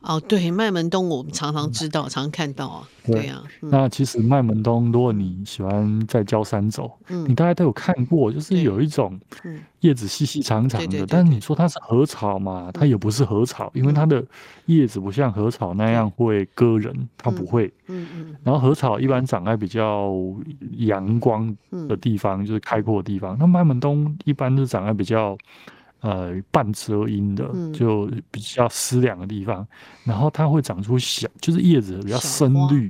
哦，对，麦门冬我们常常知道，嗯、常常看到啊。对呀、啊，嗯、那其实麦门冬，如果你喜欢在郊山走，嗯，你大概都有看过，就是有一种叶子细细长长的，但是你说它是禾草嘛，它也不是禾草，因为它的叶子不像禾草那样会割人，它不会。嗯嗯。然后禾草一般长在比较阳光的地方，就是开阔的地方。那麦门冬一般是长在比较。呃，半遮阴的，就比较湿凉的地方，嗯、然后它会长出小，就是叶子比较深绿，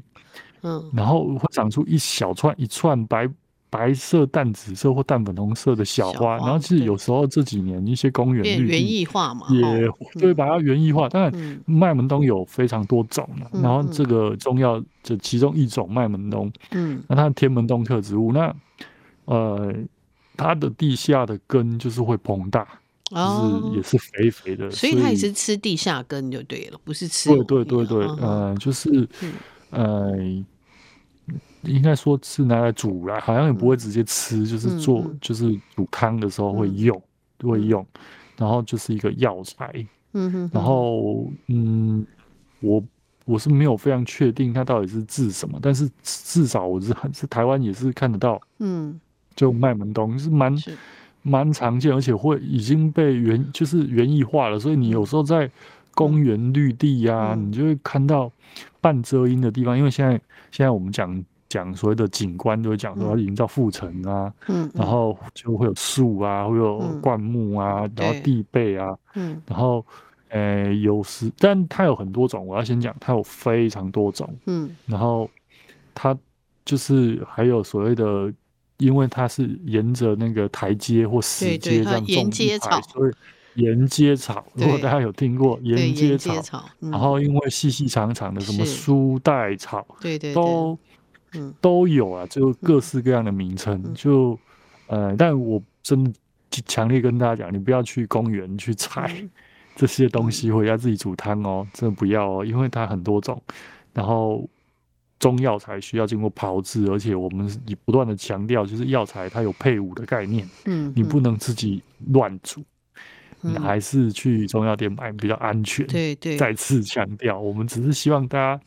嗯，然后会长出一小串一串白白色、淡紫色或淡粉红色的小花，然后其实有时候这几年一些公园绿园艺化嘛，也会把它园艺化。当然、嗯，麦门冬有非常多种，嗯、然后这个中药就其中一种麦门冬，嗯，那它是天门冬特植物，那呃，它的地下的根就是会膨大。就是也是肥肥的，所以它也是吃地下根就对了，不是吃。对对对对，呃，就是呃，应该说是拿来煮啦，好像也不会直接吃，就是做就是煮汤的时候会用会用，然后就是一个药材。嗯哼，然后嗯，我我是没有非常确定它到底是治什么，但是至少我是是台湾也是看得到，嗯，就卖门冬是蛮。蛮常见，而且会已经被园就是园艺化了，所以你有时候在公园绿地呀、啊，嗯、你就会看到半遮阴的地方。因为现在现在我们讲讲所谓的景观，就会讲说要营造复城啊，嗯，然后就会有树啊，会有灌木啊，嗯、然后地被啊，嗯，然后呃有时，但它有很多种，我要先讲，它有非常多种，嗯，然后它就是还有所谓的。因为它是沿着那个台阶或石阶这样种沿阶草，所以沿阶草。如果大家有听过沿阶草，然后因为细细长长的什么苏带草，对对，都都有啊，就各式各样的名称。就呃，但我真的强烈跟大家讲，你不要去公园去采这些东西回家自己煮汤哦，真的不要哦，因为它很多种，然后。中药材需要经过炮制，而且我们你不断的强调，就是药材它有配伍的概念，嗯，嗯，你不能自己乱煮，嗯、你还是去中药店买比较安全。对对，再次强调，我们只是希望大家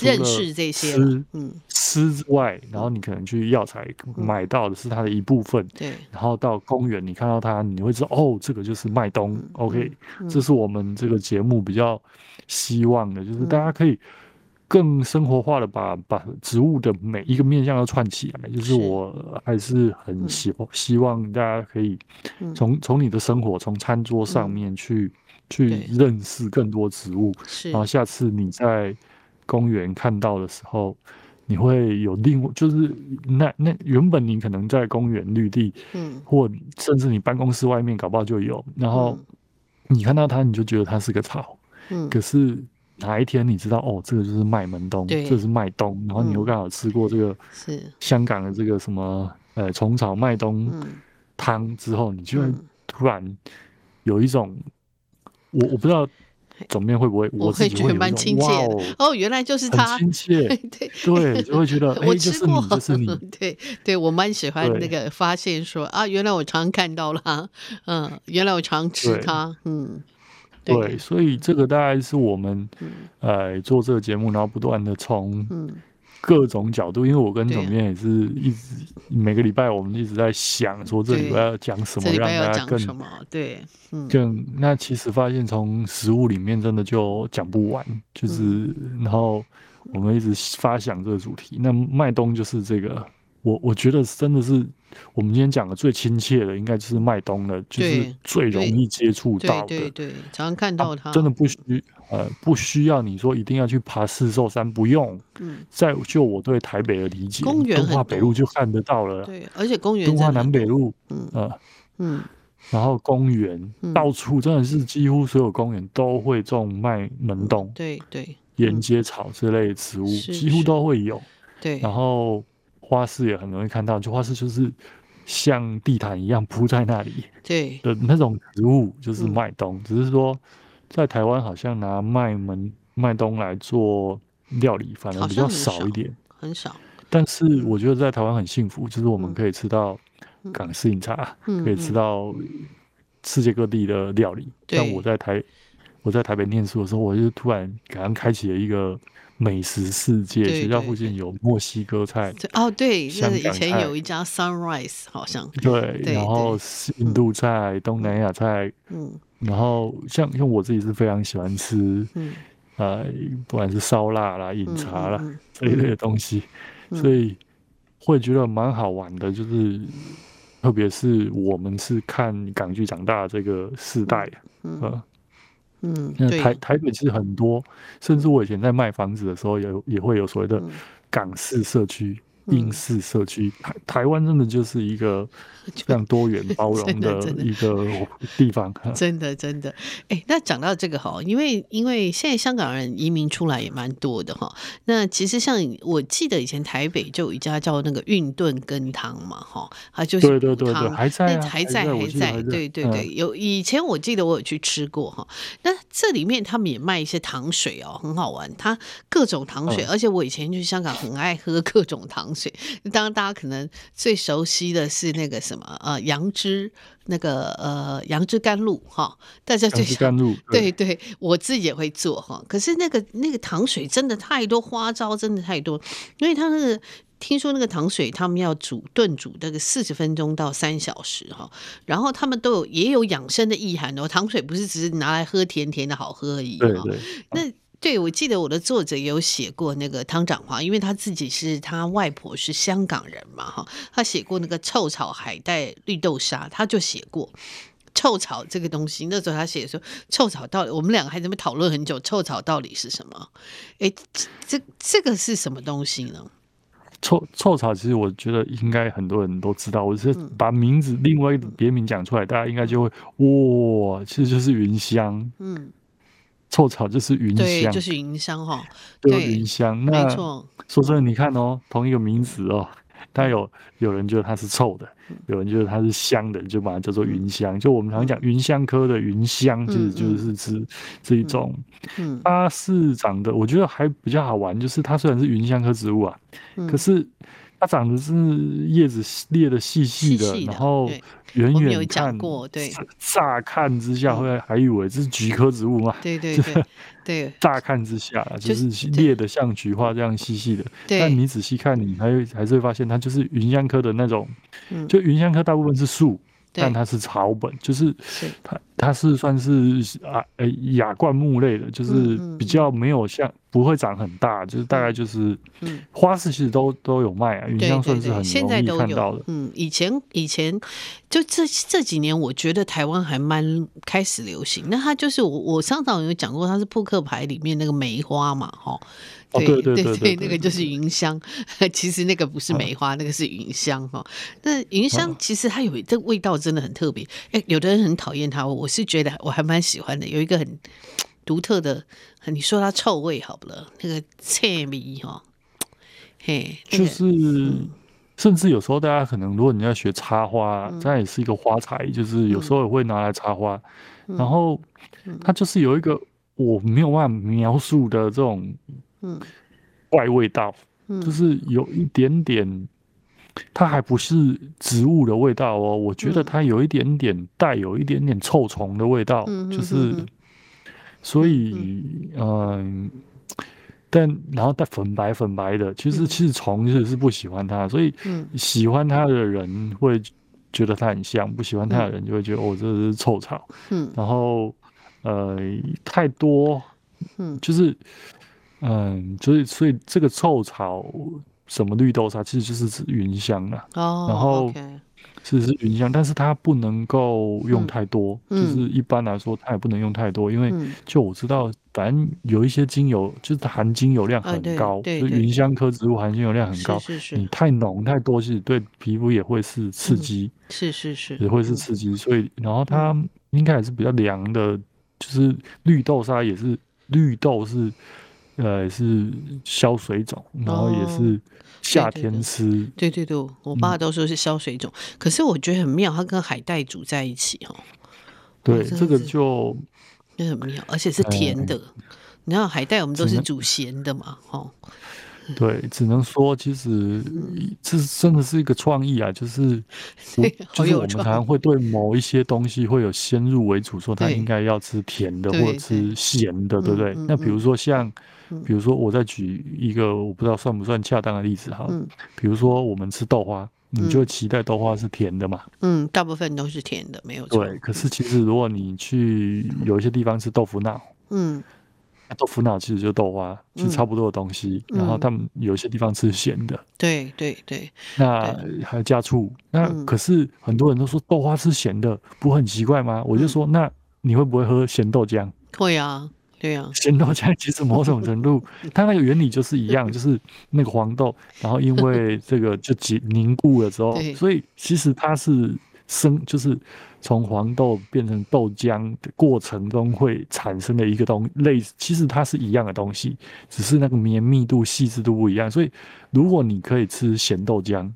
认识这些，嗯，吃之外，然后你可能去药材买到的是它的一部分，对、嗯，然后到公园你看到它，你会知道哦，这个就是麦冬、嗯、，OK，、嗯、这是我们这个节目比较希望的，就是大家可以。更生活化的把把植物的每一个面向都串起来，就是我还是很希望希望大家可以从从你的生活从餐桌上面去去认识更多植物，然后下次你在公园看到的时候，你会有另外就是那那原本你可能在公园绿地，嗯，或甚至你办公室外面搞不好就有，然后你看到它你就觉得它是个草，嗯，可是。哪一天你知道哦，这个就是麦门冬，对这是麦冬，然后你又刚好吃过这个是。香港的这个什么呃虫草麦冬汤之后，嗯、你就会突然有一种，嗯、我我不知道总面会不会，我会蛮亲切的哦，原来就是他，亲切，<laughs> 对。对，就会觉得 <laughs> 我吃过，欸、就是你，就是你 <laughs> 对对，我蛮喜欢那个发现说啊，原来我常看到了，嗯，原来我常吃它，嗯。对，所以这个大概是我们，呃，做这个节目，然后不断的从各种角度，因为我跟总编也是一直每个礼拜我们一直在想说这礼拜要讲什么，让大家更对，更那其实发现从食物里面真的就讲不完，就是然后我们一直发想这个主题，那麦冬就是这个。我我觉得真的是我们今天讲的最亲切的，应该就是麦冬了，就是最容易接触到的。对对，对，常常看到它，啊、真的不需呃不需要你说一定要去爬四兽山，不用。嗯，在就我对台北的理解，公园敦化北路就看得到了。对，而且公园东化南北路，嗯呃嗯，然后公园、嗯、到处真的是几乎所有公园都会种麦门冬，对对，沿街草之类的植物、嗯、几乎都会有。对，然后。花市也很容易看到，就花市就是像地毯一样铺在那里，对。的那种植物就是麦冬，只是说在台湾好像拿麦门麦冬来做料理，反而比较少一点，很少。但是我觉得在台湾很幸福，就是我们可以吃到港式饮茶，嗯、可以吃到世界各地的料理。像、嗯、我在台我在台北念书的时候，我就突然刚刚开启了一个。美食世界，对对对，学校附近有墨西哥菜哦，对，就是以前有一家 Sunrise，好像。对，然后印度菜、嗯、东南亚菜，嗯，然后像像我自己是非常喜欢吃，嗯，呃，不管是烧腊啦、饮茶啦、嗯、这一类的东西，嗯、所以会觉得蛮好玩的，就是特别是我们是看港剧长大的这个世代，嗯。呃嗯，那台台北其实很多，甚至我以前在卖房子的时候也，也也会有所谓的港式社区。英式社区，台台湾真的就是一个非常多元 <laughs> 包容的一个地方。真的 <laughs> 真的，哎、欸，那讲到这个哈，因为因为现在香港人移民出来也蛮多的哈。那其实像我记得以前台北就有一家叫那个运顿羹汤嘛，哈，它就是对对对对，还在、啊、还在还在，对对对，有以前我记得我有去吃过哈。那这里面他们也卖一些糖水哦，很好玩，它各种糖水，而且我以前去香港很爱喝各种糖水。当然，大家可能最熟悉的是那个什么呃，杨枝那个呃，杨枝甘露哈，大家最熟甘露对对，对，我自己也会做哈。可是那个那个糖水真的太多花招，真的太多，因为它那个听说那个糖水他们要煮炖煮那个四十分钟到三小时哈，然后他们都有也有养生的意涵哦。糖水不是只是拿来喝甜甜的好喝而已哈，那。对，我记得我的作者有写过那个汤长华，因为他自己是他外婆是香港人嘛，哈，他写过那个臭草海带绿豆沙，他就写过臭草这个东西。那时候他写说臭草到底，我们两个还在那边讨论很久，臭草到底是什么？哎，这这个是什么东西呢？臭臭草其实我觉得应该很多人都知道，我是把名字另外一个别名讲出来，大家应该就会哇，其实就是云香，嗯。臭草就是云香，对，就是云香哈，对，云香。那没错。说真的，你看哦，同一个名字哦，它有有人觉得它是臭的，有人觉得它是香的，就把它叫做云香。就我们常讲云香科的云香，就是就是指这一种。嗯，它是长得，我觉得还比较好玩，就是它虽然是云香科植物啊，可是它长得是叶子裂的细细的，然后。远远看过，对，乍看之下会还以为这是菊科植物嘛？对对对对，<laughs> 乍看之下就是裂的像菊花这样细细的，但你仔细看，你还会还是会发现它就是芸香科的那种，就芸香科大部分是树。但它是草本，就是它它是算是啊呃亚灌木类的，就是比较没有像不会长很大，就是大概就是花市其实都都有卖啊，云香算是很容易看到的。嗯，以前以前就这这几年，我觉得台湾还蛮开始流行。那它就是我我上场有讲过，它是扑克牌里面那个梅花嘛，哈。对对对对，那个就是云香。<laughs> 其实那个不是梅花，那个是云香哈。那云香其实它有这个味道真的很特别。哎，有的人很讨厌它，我是觉得我还蛮喜欢的。有一个很独特的，你说它臭味好不了，那个菜味哈。嘿，就是甚至有时候大家可能，如果你要学插花，这样也是一个花材，就是有时候也会拿来插花。然后它就是有一个我没有办法描述的这种。嗯，怪味道，就是有一点点，它还不是植物的味道哦。我觉得它有一点点带有一点点臭虫的味道，就是，所以，嗯，但然后带粉白粉白的，其实其实虫其实是不喜欢它，所以喜欢它的人会觉得它很香，不喜欢它的人就会觉得哦，这是臭草。嗯，然后，呃，太多，嗯，就是。嗯，所以所以这个臭草什么绿豆沙其实就是指芸香啊。哦，然后是是云香，但是它不能够用太多，嗯，就是一般来说它也不能用太多，嗯，因为就我知道，反正有一些精油就是含精油量很高，就云香科植物含精油量很高，是是是，你太浓太多，其实对皮肤也会是刺激，嗯，是是是，也会是刺激，所以然后它应该也是比较凉的，就是绿豆沙也是绿豆是。呃，是消水肿，然后也是夏天吃。哦、对，对对对，我爸都说是消水肿，嗯，可是我觉得很妙，它跟海带煮在一起哦。对，这个就那很妙，而且是甜的。你、嗯、知道海带我们都是煮咸的嘛，哦。对，只能说其实这真的是一个创意啊，就是 <laughs> 就是我们常常会 <laughs> 对某一些东西会有先入为主，说它应该要吃甜的或者吃咸的，对不对？那比如说像，比如说我再举一个我不知道算不算恰当的例子哈，比如说我们吃豆花，你就期待豆花是甜的嘛？嗯，大部分都是甜的，没有错。对，可是其实如果你去有一些地方吃豆腐脑，嗯。豆腐脑其实就是豆花，其实差不多的东西。嗯、然后他们有些地方吃咸的，对对对。那还加醋。那可是很多人都说豆花是咸的，不会很奇怪吗？我就说，那你会不会喝咸豆浆？会啊，对啊。咸豆浆其实某种程度，它那个原理就是一样，就是那个黄豆，然后因为这个就结凝固了之后，所以其实它是生，就是。从黄豆变成豆浆的过程中会产生的一个东类似，其实它是一样的东西，只是那个绵密度、细致度不一样。所以，如果你可以吃咸豆浆，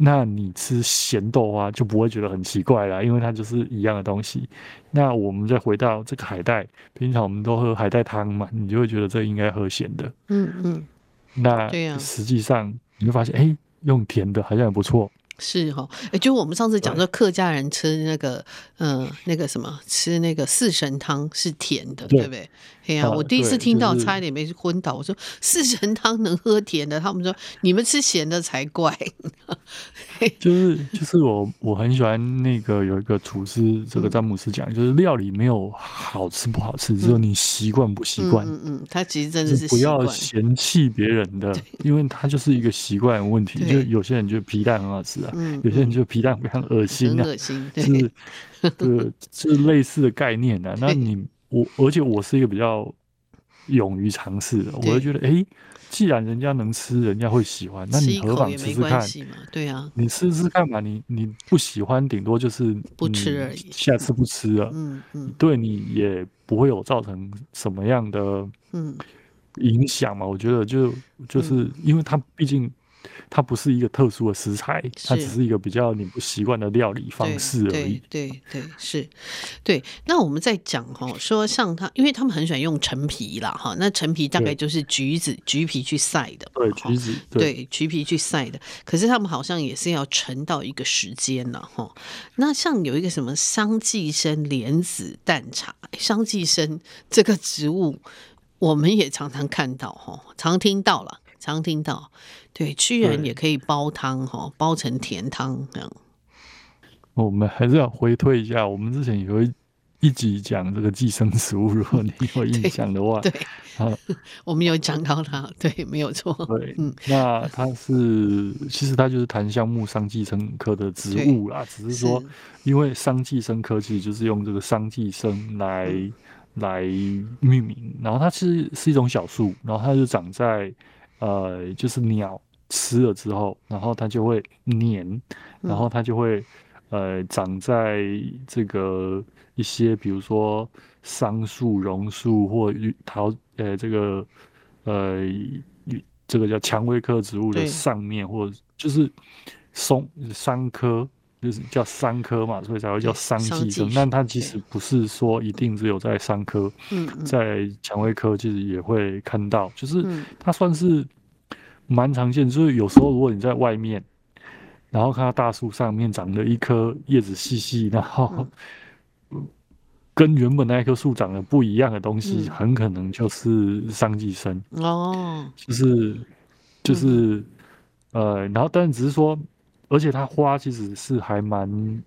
那你吃咸豆花就不会觉得很奇怪了，因为它就是一样的东西。那我们再回到这个海带，平常我们都喝海带汤嘛，你就会觉得这应该喝咸的。嗯嗯。那实际上你会发现，哎、欸，用甜的好像也不错。是哈，哎，就我们上次讲说客家人吃那个，嗯、呃，那个什么，吃那个四神汤是甜的，对，对不对？哎呀、啊，我第一次听到，差一点没昏倒。就是、我说四神汤能喝甜的，他们说你们吃咸的才怪。<laughs> 就是就是我我很喜欢那个有一个厨师，这个詹姆斯讲，就是料理没有好吃不好吃，只有你习惯不习惯。嗯嗯，他其实真的是不要嫌弃别人的，因为他就是一个习惯问题。就有些人觉得皮蛋很好吃啊。嗯，有些人就皮蛋非常恶心啊，恶心，就是呃，是类似的概念啊。<laughs> 那你我，而且我是一个比较勇于尝试的，我就觉得，哎，既然人家能吃，人家会喜欢，那你何妨试试看？对啊，你试试看嘛。你你不喜欢，顶多就是不吃而已，下次不吃了。嗯嗯，对你也不会有造成什么样的嗯影响嘛。我觉得就就是因为它毕竟。它不是一个特殊的食材，它只是一个比较你不习惯的料理方式而已。对对，是，对。那我们在讲哈，说像它，因为他们很喜欢用陈皮啦，哈，那陈皮大概就是橘子橘皮去晒的，对，橘子，对，橘皮去晒的。可是他们好像也是要陈到一个时间了，哈。那像有一个什么桑寄生莲子蛋茶，桑寄生这个植物，我们也常常看到，哈，常听到了。常听到，对，居然也可以煲汤哈，煲成甜汤这样。我们还是要回退一下，我们之前有一一集讲这个寄生植物，如果你 <laughs> 有印象的话，对，对啊，<laughs> 我们有讲到它，对，没有错，对，嗯，那它是其实它就是檀香木桑寄生科的植物啦，只是说因为桑寄生科其实就是用这个桑寄生来、嗯、来命名，然后它其实是一种小树，然后它就长在。呃，就是鸟吃了之后，然后它就会黏，然后它就会呃长在这个一些，比如说桑树、榕树或桃呃这个呃这个叫蔷薇科植物的上面，或者就是松桑科，就是叫桑科嘛，所以才会叫桑寄生。但它其实不是说一定只有在桑科，在蔷薇科其实也会看到，就是它算是蛮常见。就是有时候如果你在外面，然后看到大树上面长了一棵叶子细细，然后 <laughs> 跟原本那一棵树长得不一样的东西，很可能就是桑寄生哦，就是就是呃，然后但是只是说。而且它花其实是还蛮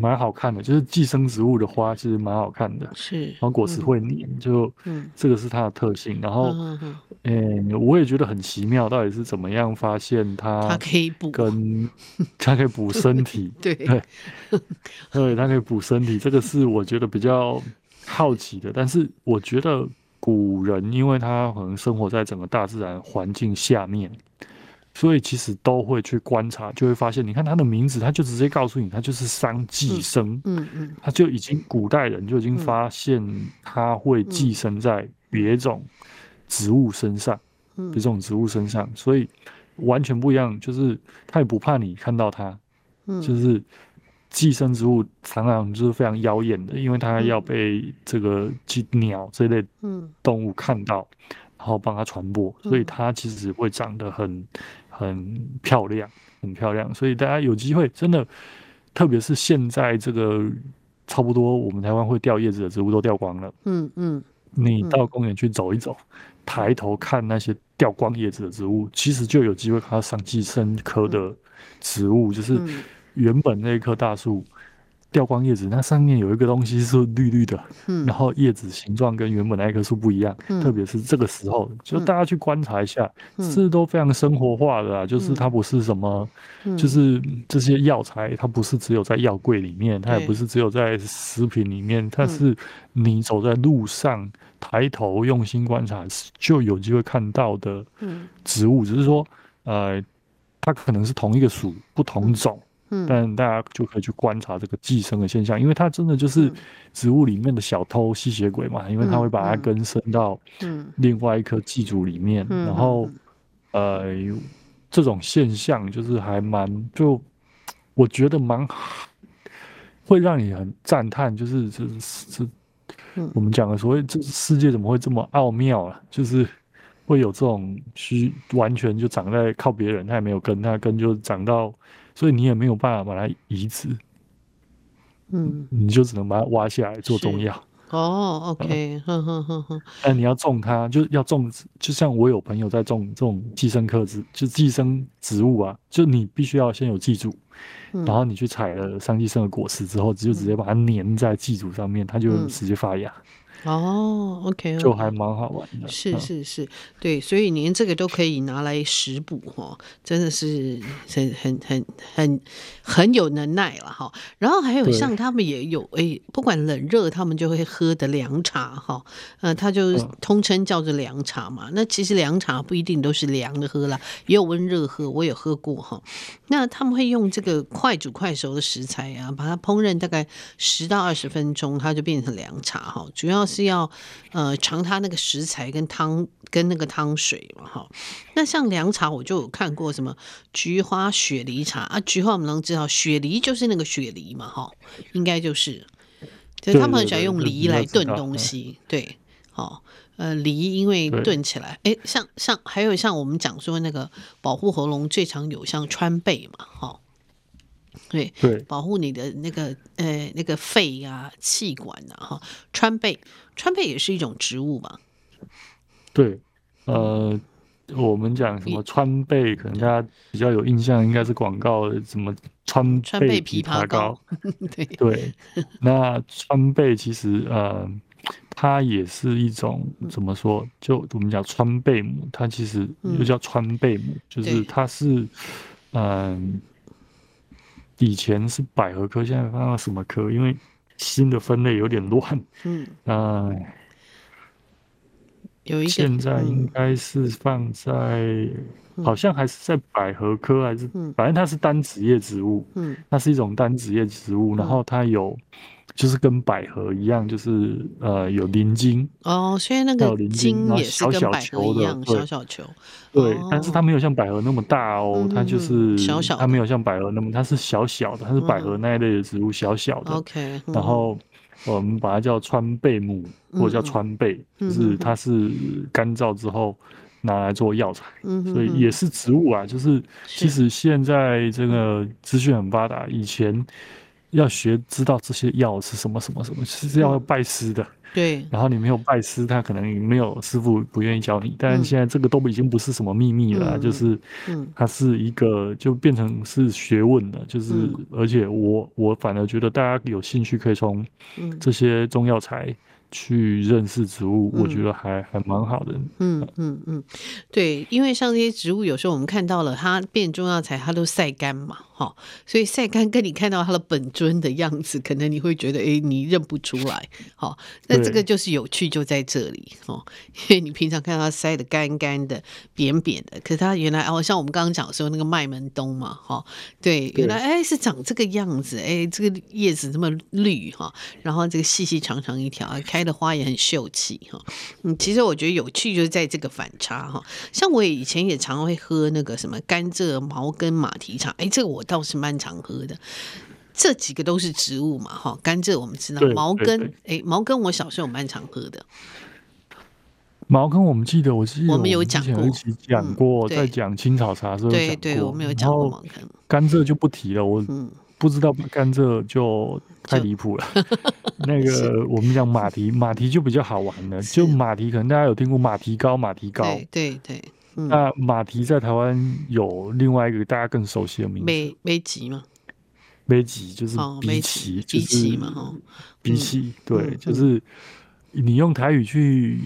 蛮好看的，就是寄生植物的花其实蛮好看的，是，然后果实会黏，嗯、就这个是它的特性。然后，嗯，欸、我也觉得很奇妙，到底是怎么样发现它？它可以补，跟 <laughs> 它可以补身体，对对，<laughs> 对，它可以补身体，这个是我觉得比较好奇的。但是我觉得古人，因为他可能生活在整个大自然环境下面。所以其实都会去观察，就会发现，你看它的名字，它就直接告诉你，它就是桑寄生。嗯嗯，它就已经古代人就已经发现它会寄生在别种植物身上，别种植物身上，所以完全不一样。就是它也不怕你看到它，就是寄生植物常常就是非常妖艳的，因为它要被这个鸡鸟这类动物看到。然后帮它传播，所以它其实会长得很很漂亮，很漂亮。所以大家有机会，真的，特别是现在这个差不多，我们台湾会掉叶子的植物都掉光了。嗯嗯，你到公园去走一走，抬头看那些掉光叶子的植物，其实就有机会看到上寄生科的植物，就是原本那一棵大树。掉光叶子，那上面有一个东西是绿绿的，嗯，然后叶子形状跟原本那一棵树不一样，嗯，特别是这个时候，就大家去观察一下，嗯，是都非常生活化的就是它不是什么，嗯，就是这些药材，它不是只有在药柜里面，它也不是只有在食品里面，它是你走在路上，抬头用心观察就有机会看到的植物，只是说，呃，它可能是同一个属，不同种。但大家就可以去观察这个寄生的现象，因为它真的就是植物里面的小偷、吸血鬼嘛，因为它会把它根伸到另外一颗寄主里面，然后呃，这种现象就是还蛮就我觉得蛮会让你很赞叹，就是这这我们讲的所谓这世界怎么会这么奥妙啊？就是会有这种需完全就长在靠别人，它也没有根，它根就长到。所以你也没有办法把它移植，嗯，你就只能把它挖下来做中药。哦，OK，哼哼哼哼。但你要种它，就要种，就像我有朋友在种这种寄生科植，就寄生植物啊，就你必须要先有寄主，嗯，然后你去采了桑寄生的果实之后，就直接把它粘在寄主上面，它就直接发芽。嗯哦、okay 就还蛮好玩的。是是是，对，所以连这个都可以拿来食补哈，真的是很很很很很有能耐了哈。然后还有像他们也有哎、欸，不管冷热，他们就会喝的凉茶哈。呃，它就通称叫做凉茶嘛。那其实凉茶不一定都是凉的喝啦，也有温热喝，我也喝过哈。那他们会用这个快煮快熟的食材啊，把它烹饪大概十到二十分钟，它就变成凉茶哈。主要是要呃尝它那个食材跟汤跟那个汤水嘛哈。那像凉茶，我就有看过什么菊花雪梨茶啊，菊花我们能知道，雪梨就是那个雪梨嘛哈，应该就是，就是他们很喜欢用梨来炖东西，对，好，呃，梨因为炖起来，哎，像像还有像我们讲说那个保护喉咙最常有像川贝嘛，哈。对对，保护你的那个呃那个肺啊气管啊哈，川贝川贝也是一种植物吧。对，呃，我们讲什么川贝，可能大家比较有印象，应该是广告的什么川贝枇杷膏。<laughs> 对对，那川贝其实呃，它也是一种怎么说？就我们讲川贝母，它其实又叫川贝母，嗯，就是它是嗯。以前是百合科，现在放到什么科？因为新的分类有点乱。嗯，那，有一现在应该是放在，嗯、好像还是在百合科，还是、嗯、反正它是单子叶植物。嗯，它是一种单子叶植物，然后它有。就是跟百合一样，就是呃有鳞茎哦，所以那个茎也是跟百合一样，小小球。对，但是它没有像百合那么大哦，它就是小小，它没有像百合那么，它是小小的，它是百合那一类的植物，小小的。OK，然后我们把它叫川贝母，或者叫川贝，就是它是干燥之后拿来做药材，所以也是植物啊。就是其实现在这个资讯很发达，以前。要学知道这些药是什么什么什么，是要拜师的。对，然后你没有拜师，他可能没有师傅不愿意教你。但是现在这个都已经不是什么秘密了，就是，它是一个就变成是学问了。就是，而且我我反而觉得大家有兴趣可以从这些中药材。去认识植物，我觉得还、嗯、还蛮好的。嗯嗯嗯，对，因为像这些植物，有时候我们看到了它变中药材，它都晒干嘛，哈，所以晒干跟你看到它的本尊的样子，可能你会觉得，哎，你认不出来，好，那这个就是有趣就在这里，哦，<laughs> 因为你平常看到它晒得干干的、扁扁的，可是它原来哦，像我们刚刚讲说那个麦门冬嘛，哈，对，原来哎是长这个样子，哎，这个叶子这么绿哈，然后这个细细长长一条，看。开的花也很秀气哈，嗯，其实我觉得有趣就是在这个反差哈。像我以前也常会喝那个什么甘蔗、茅根、马蹄茶，哎，这个我倒是蛮常喝的。这几个都是植物嘛哈，甘蔗我们知道，茅根，哎，茅根我小时候蛮常喝的。茅根，我们记得，我记得我们有讲过，一起讲过，在讲青草茶的时候，对对，我们有讲过茅根。甘蔗就不提了，我不知道甘蔗就太离谱了。那个我们讲马蹄，马蹄就比较好玩了，就马蹄可能大家有听过马蹄糕，马蹄糕，对对。那马蹄在台湾有另外一个大家更熟悉的名字，梅梅吉嘛？梅吉就是荸荠，荸荠嘛，哈，荸荠，对，就是你用台语去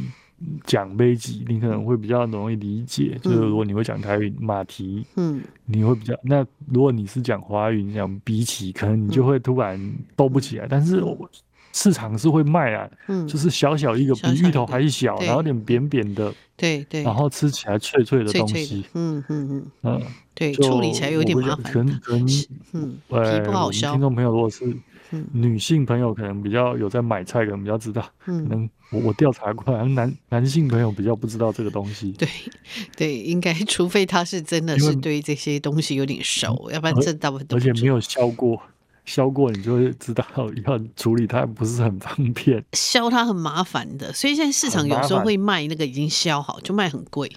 讲杯级，你可能会比较容易理解。就是如果你会讲台语马蹄，嗯，你会比较。那如果你是讲华语，你讲比起，可能你就会突然兜不起来。但是我。市场是会卖啊，嗯，就是小小一个，比芋头还小，然后有点扁扁的，对对，然后吃起来脆脆的东西，嗯嗯嗯嗯，对，处理起来有点麻烦，可能可能，嗯，皮不好削。听众朋友如果是女性朋友，可能比较有在买菜，可能比较知道，可能我我调查过来，男男性朋友比较不知道这个东西，对对，应该除非他是真的是对这些东西有点熟，要不然这大部分而且没有削过。削过你就会知道要处理它不是很方便，削它很麻烦的，所以现在市场有时候会卖那个已经削好，就卖很贵，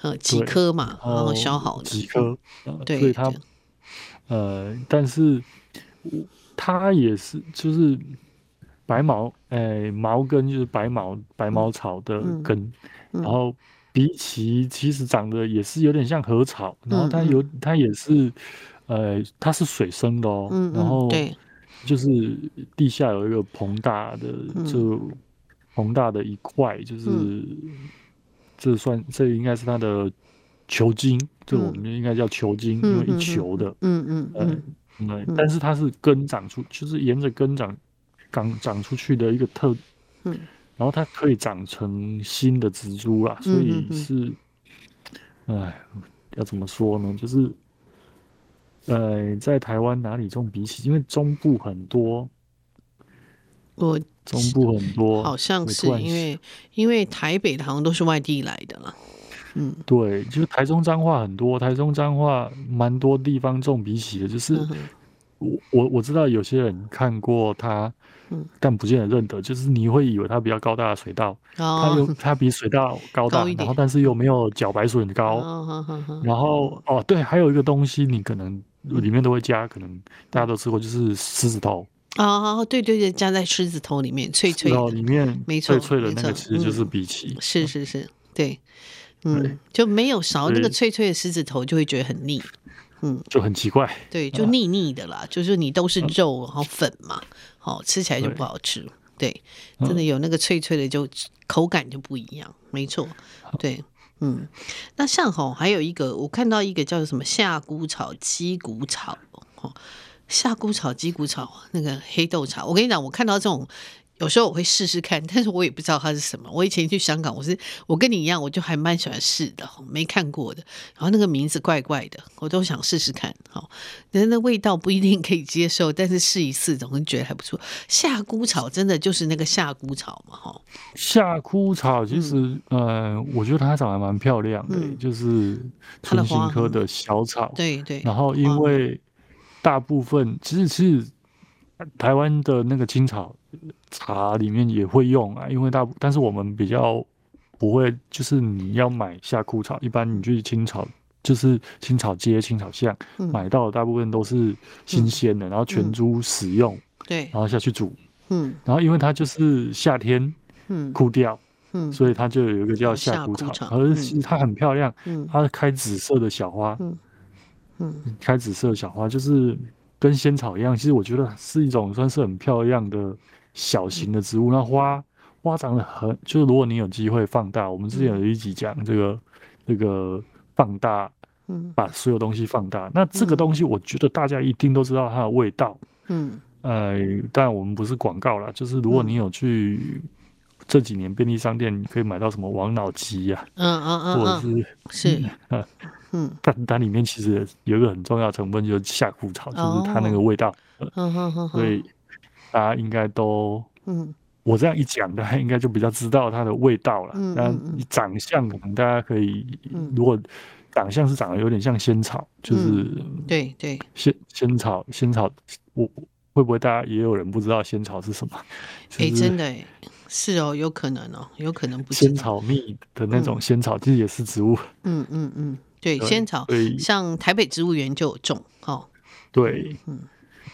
呃，几颗嘛，然后削好的。几颗，对，所以它，呃，但是它也是就是白毛，哎，毛根就是白毛白毛草的根，然后荸荠其实长得也是有点像禾草，然后它有它也是。呃，它是水生的哦，然后就是地下有一个膨大的，嗯、就膨大的一块，就是、嗯、这算这应该是它的球茎，这、嗯、我们应该叫球茎，嗯、因为一球的，嗯嗯嗯，嗯，但是它是根长出，就是沿着根长长长出去的一个特，嗯，然后它可以长成新的植株啦，所以是，哎、嗯，要怎么说呢？就是。呃，在台湾哪里种比起？因为中部很多，我中部很多，好像是因为因为台北的好像都是外地来的啦。嗯，对，就是台中彰化很多，台中彰化蛮多地方种荸荠的，就是、嗯、我我我知道有些人看过它。但不见得认得，就是你会以为它比较高大的水稻，哦、它又它比水稻高大，高然后但是又没有茭白笋高，哦、然后哦对，还有一个东西你可能里面都会加，可能大家都吃过，就是狮子头。哦，对对对，加在狮子头里面脆脆的，里面没错，脆脆的那个其实就是荸荠，是是是，对，嗯，就没有勺那个脆脆的狮子头就会觉得很腻。嗯，就很奇怪，对，就腻腻的啦，啊、就是你都是肉，然后粉嘛，好吃起来就不好吃，对，对，真的有那个脆脆的，就口感就不一样，没错，对，嗯，那像吼还有一个，我看到一个叫做什么夏菇炒、鸡骨草，哦，夏菇炒、鸡骨草，那个黑豆茶，我跟你讲，我看到这种。有时候我会试试看，但是我也不知道它是什么。我以前去香港，我是我跟你一样，我就还蛮喜欢试的，没看过的。然后那个名字怪怪的，我都想试试看。好，人的味道不一定可以接受，但是试一试总是觉得还不错。夏枯草真的就是那个夏枯草嘛？哈，夏枯草其实，嗯、呃，我觉得它长得蛮漂亮的，嗯、就是唇形科的小草。对对。然后因为大部分其实其实台湾的那个青草。茶里面也会用啊，因为大，但是我们比较不会，就是你要买夏枯草，一般你去青草，就是青草街、青草巷、嗯、买到的大部分都是新鲜的，嗯、然后全株使用，对、嗯，然后下去煮，嗯，然后因为它就是夏天，嗯，枯掉，嗯，所以它就有一个叫夏枯草，而且、嗯、其实它很漂亮，嗯，它开紫色的小花，嗯，嗯，开紫色的小花就是跟仙草一样，其实我觉得是一种算是很漂亮的。小型的植物，那花花长得很，就是如果你有机会放大，我们之前有一集讲这个这个放大，嗯，把所有东西放大。那这个东西，我觉得大家一定都知道它的味道，嗯，呃，但我们不是广告啦，就是如果你有去这几年便利商店，你可以买到什么王老吉呀，嗯嗯嗯，或者是是，<laughs> 嗯，<laughs> 但它里面其实有一个很重要成分，就是夏枯草，就是它那个味道，嗯嗯嗯，所以。大家应该都，嗯，我这样一讲，大家应该就比较知道它的味道了。嗯，但长相可能大家可以，如果长相是长得有点像仙草，就是对对仙仙草仙草，我会不会大家也有人不知道仙草是什么？哎、欸，真的是哦，有可能哦，有可能不是仙草蜜的那种仙草，嗯、其实也是植物。嗯嗯嗯，对，对仙草，像台北植物园就有种哦。对，嗯，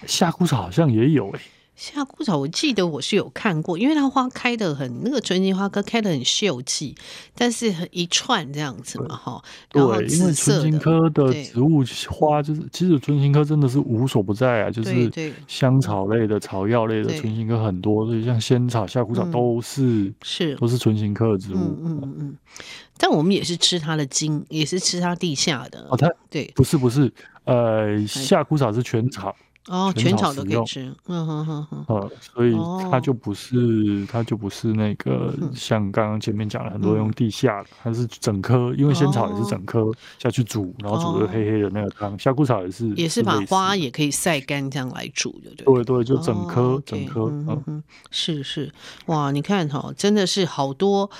夏枯草好像也有哎。夏枯草，我记得我是有看过，因为它花开的很，那个纯情花科开的很秀气，但是很一串这样子嘛，哈。对，因为纯情科的植物花就是，其实纯情科真的是无所不在啊，就是香草类的、草药类的纯情科很多，所以像仙草、夏枯草都是是都是纯情科的植物。嗯嗯嗯。但我们也是吃它的茎，也是吃它地下的。哦，它对，不是不是，呃，夏枯草是全草。哦，全草都可以吃，嗯哼哼哼，呃，所以它就不是，它就不是那个像刚刚前面讲了很多用地下的，它是整颗，因为仙草也是整颗下去煮，然后煮的黑黑的那个汤，夏枯草也是，也是把花也可以晒干这样来煮的，对对对，就整颗整颗，嗯哼，是是，哇，你看哈，真的是好多，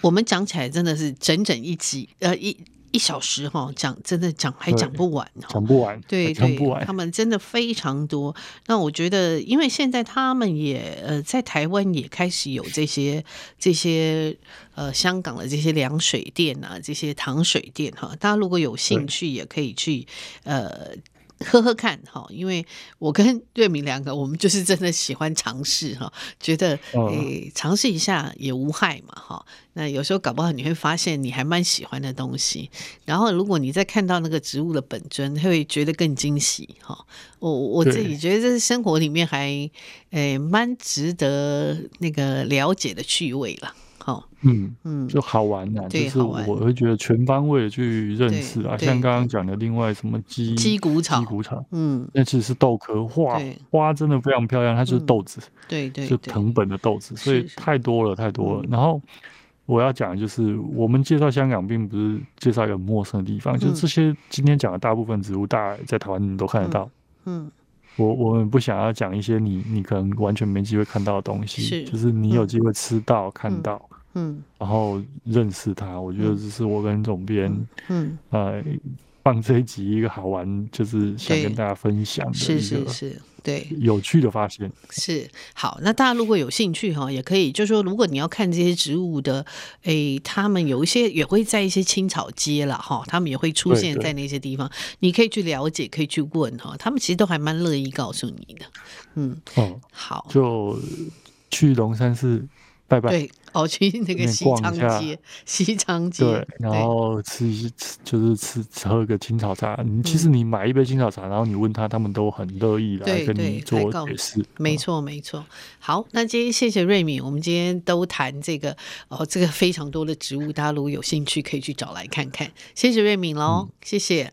我们讲起来真的是整整一集，呃一。一小时哈讲，真的讲还讲不完，讲不完，对对，他们真的非常多。那我觉得，因为现在他们也呃在台湾也开始有这些这些呃香港的这些凉水店啊，这些糖水店哈，大家如果有兴趣也可以去呃。喝喝看哈，因为我跟瑞敏两个，我们就是真的喜欢尝试哈，觉得诶尝试一下也无害嘛哈。那有时候搞不好你会发现你还蛮喜欢的东西，然后如果你再看到那个植物的本尊，会觉得更惊喜哈。我我自己觉得这是生活里面还诶蛮值得那个了解的趣味了。好，嗯嗯，就好玩呐，就是我会觉得全方位的去认识啊，像刚刚讲的另外什么鸡鸡骨草，鸡骨草，嗯，那其实是豆科，花花真的非常漂亮，它就是豆子，对对，就藤本的豆子，所以太多了太多了。然后我要讲的就是，我们介绍香港并不是介绍一个陌生的地方，就是这些今天讲的大部分植物，大家在台湾你都看得到。嗯，我我们不想要讲一些你你可能完全没机会看到的东西，就是你有机会吃到看到。嗯，然后认识他，我觉得这是我跟总编，嗯，呃，放这一集一个好玩，就是想跟大家分享的是是是，对，有趣的发现是好。那大家如果有兴趣哈，也可以，就是说，如果你要看这些植物的，诶，他们有一些也会在一些青草街了哈，他们也会出现在那些地方，你可以去了解，可以去问哈，他们其实都还蛮乐意告诉你的。嗯，哦，好，就去龙山寺拜拜。对。<laughs> 哦，去那个西昌街，西昌街，对，然后吃一吃，就是吃喝个青草茶。你其实你买一杯青草茶，然后你问他，他们都很乐意来跟你做解释。没错，没错。好，那今天谢谢瑞敏，我们今天都谈这个哦，这个非常多的植物，大家如果有兴趣可以去找来看看。谢谢瑞敏喽，谢谢，